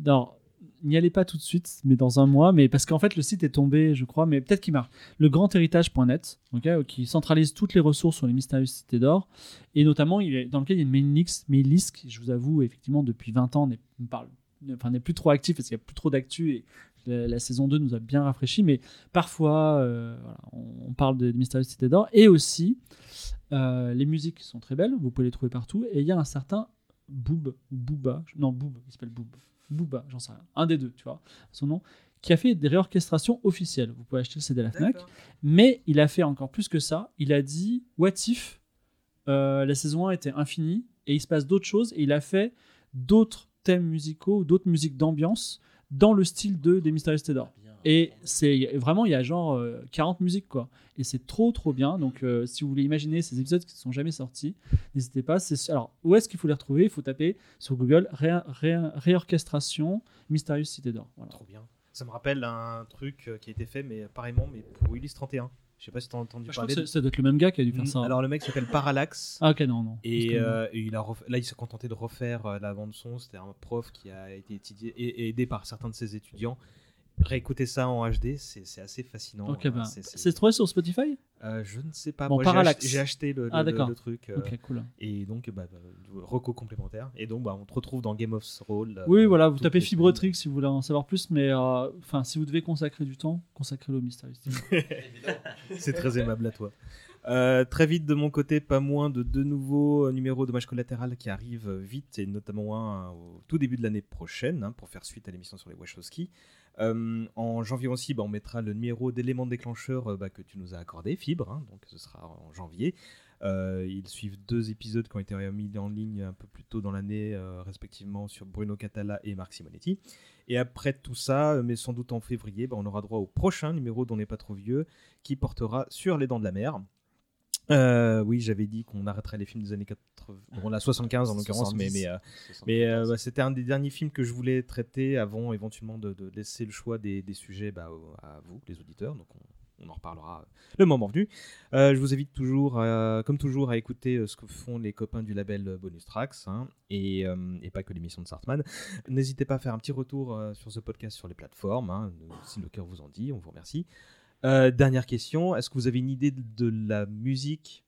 S1: Alors, n'y allez pas tout de suite, mais dans un mois, mais parce qu'en fait, le site est tombé, je crois, mais peut-être qu'il marche. Le grandhéritage.net, ok, qui centralise toutes les ressources sur les Mystérieuses Cités d'Or, et notamment, il est, dans lequel il y a une mail list, mail list qui, je vous avoue, effectivement, depuis 20 ans, n'est me parle- enfin, n'est plus trop actif parce qu'il n'y a plus trop d'actu et la, la saison 2 nous a bien rafraîchi, mais parfois, euh, voilà, on, on parle des Mystérieuses Cités d'Or, et aussi, euh, les musiques sont très belles, vous pouvez les trouver partout. Et il y a un certain Boob, Booba, non Boob, il s'appelle Boob, Booba, j'en sais rien, un des deux, tu vois, son nom, qui a fait des réorchestrations officielles. Vous pouvez acheter le CD à la Fnac. Mais il a fait encore plus que ça. Il a dit What if euh, la saison 1 était infinie et il se passe d'autres choses et il a fait d'autres thèmes musicaux, d'autres musiques d'ambiance dans le style de des Mystérieuses Tédor. Et c'est vraiment, il y a genre euh, 40 musiques quoi. Et c'est trop trop bien. Donc euh, si vous voulez imaginer ces épisodes qui ne sont jamais sortis, n'hésitez pas. C'est- Alors où est-ce qu'il faut les retrouver? Il faut taper sur Google ré- ré- réorchestration Mystérieuse Cité d'Or. Voilà.
S10: Trop bien. Ça me rappelle un truc euh, qui a été fait, mais pareillement, mais pour Ulysse 31. Je sais pas si t'as entendu
S1: Je crois
S10: parler.
S1: que
S10: de-
S1: ça, doit être le même gars qui a dû faire
S10: Mm,
S1: ça.
S10: Alors le mec s'appelle Parallax.
S1: Ah ok non non. Je
S10: Et, euh, et il a ref- là, il s'est contenté de refaire euh, la bande son. C'était un prof qui a été étudié aidé par certains de ses étudiants. Réécouter ça en HD, c'est assez fascinant.
S1: Ok,
S10: Euh,
S1: bah,
S10: c'est-
S1: trouvé sur Spotify?
S10: Euh, Je ne sais pas.
S1: Bon,
S10: j'ai
S1: Parallax.
S10: acheté- J'ai acheté le, le-
S1: Ah,
S10: le- truc. euh,
S1: Ok, cool.
S10: Et donc, bah, bah, reco complémentaire. Et donc, bah, on te retrouve dans Game of Thrones. euh,
S1: Oui, voilà, vous tapez
S10: les
S1: Fibretrix si vous voulez en savoir plus, mais euh, enfin, si vous devez consacrer du temps, consacrez-le au mystère.
S10: C'est très aimable à toi. Euh, très vite de mon côté, pas moins de deux nouveaux numéros Dommage collatéral qui arrivent vite, et notamment un au tout début de l'année prochaine, hein, pour faire suite à l'émission sur les Wachowski. Euh, en janvier aussi, bah, on mettra le numéro d'éléments déclencheurs euh, bah, que tu nous as accordé, Fibre, hein, donc ce sera en janvier. Euh, ils suivent deux épisodes qui ont été mis en ligne un peu plus tôt dans l'année, respectivement sur Bruno Catala et Marc Simonetti. Et après tout ça, mais sans doute en février, bah, on aura droit au prochain numéro d'On n'est pas trop vieux, qui portera sur les dents de la mer. Euh, oui, j'avais dit qu'on arrêterait les films des années 80, bon là 75 en l'occurrence, mais,
S3: 70,
S10: mais, euh,
S3: 75.
S10: mais euh, bah, c'était un des derniers films que je voulais traiter avant éventuellement de, de laisser le choix des, des sujets bah, à vous, les auditeurs. Donc on, on en reparlera le moment venu. Je vous invite toujours, comme toujours, à écouter ce que font les copains du label Bonus Tracks hein, et, et pas que l'émission de Sartman. N'hésitez pas à faire un petit retour sur ce podcast sur les plateformes, hein, si le cœur vous en dit. On vous remercie. Euh, dernière question, est-ce que vous avez une idée de, de la musique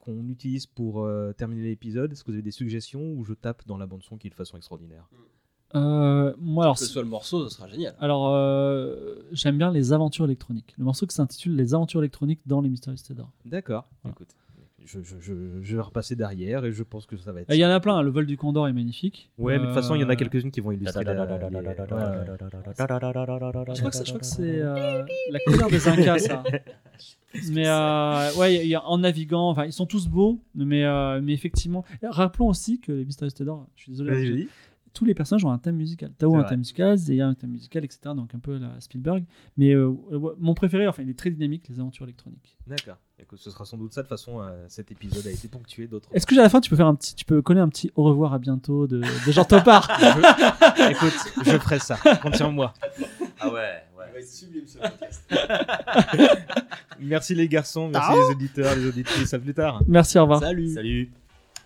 S10: qu'on utilise pour euh, terminer l'épisode? Est-ce que vous avez des suggestions ou je tape dans la bande son qui est de façon extraordinaire?
S1: Euh, moi, alors,
S11: Que ce soit le morceau, ce sera génial.
S1: Alors, euh, j'aime bien les aventures électroniques. Le morceau qui s'intitule Les aventures électroniques dans les Mystérieux Cédar.
S10: D'accord. Écoute, je, je- je- je vais repasser derrière et je pense que ça va être.
S1: Il y en a plein. hein. Le vol du Condor est magnifique.
S10: Ouais, mais de toute façon, il y en a
S1: Euh,
S10: quelques-unes qui vont illustrer. la- les- ouais.
S1: Je crois que c'est, je crois que c'est euh, la couleur des Incas, ça. Mais euh, ouais, il y a- en naviguant, enfin, ils sont tous beaux, mais, euh, mais effectivement, rappelons aussi que les Mystérieux Cédar, je suis désolé,
S10: Vas-y,
S1: je-
S10: vas-y.
S1: Tous les personnages ont un thème musical. Tao a un
S10: vrai.
S1: thème musical, Zeya a un thème musical, etc. Donc un peu la Spielberg. Mais euh, ouais, mon préféré, enfin, il est très dynamique, les aventures électroniques.
S10: D'accord. Ce sera sans doute ça. De toute façon, euh, cet épisode a été ponctué d'autres.
S1: Est-ce que à la fin tu peux faire un petit, tu peux coller un petit au revoir à bientôt de, de Jean Topard
S10: Je- Écoute, je ferai ça. Compte sur moi.
S3: Ah ouais, ouais.
S11: Il va être sublime ce podcast.
S10: Merci les garçons, merci
S1: Ciao.
S10: les auditeurs, les auditrices. À plus tard.
S1: Merci, au revoir.
S11: Salut.
S3: Salut.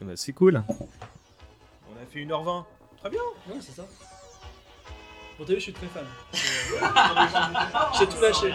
S10: Bah, c'est cool. On a fait 1h20. Très bien.
S1: Ouais, c'est ça. Bon, t'as vu, je suis très fan. J'ai tout lâché.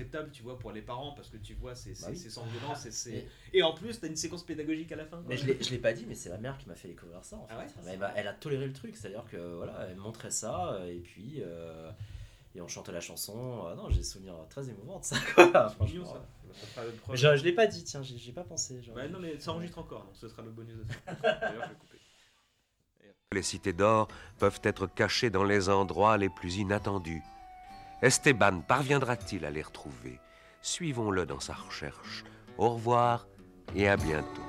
S2: Acceptable, tu vois, pour les parents, parce que tu vois, c'est c'est-
S3: Bah oui.
S2: violence, et c'est.
S3: Et-
S2: Et en plus, t'as une séquence pédagogique à la fin.
S3: Mais je l'ai- je l'ai pas dit, mais c'est ma mère qui m'a fait découvrir ça en fait.
S2: Ah ouais
S3: Mais bah, elle a toléré le truc, c'est-à-dire que voilà, elle me montrait ça euh, et puis euh, et on chantait la chanson. Ah non, j'ai des souvenirs très émouvants de ça. Quoi,
S2: mignon,
S3: franchement.
S2: ça.
S3: Mais je, je l'ai pas dit, tiens, j'y j'y ai pas pensé.
S2: Bah
S3: dû.
S2: non, mais ça enregistre encore, donc ce sera le bonus de ça. D'ailleurs, je vais couper.
S13: Les cités d'or peuvent être cachées dans les endroits les plus inattendus. Esteban parviendra-t-il à les retrouver? Suivons-le dans sa recherche. Au revoir et à bientôt.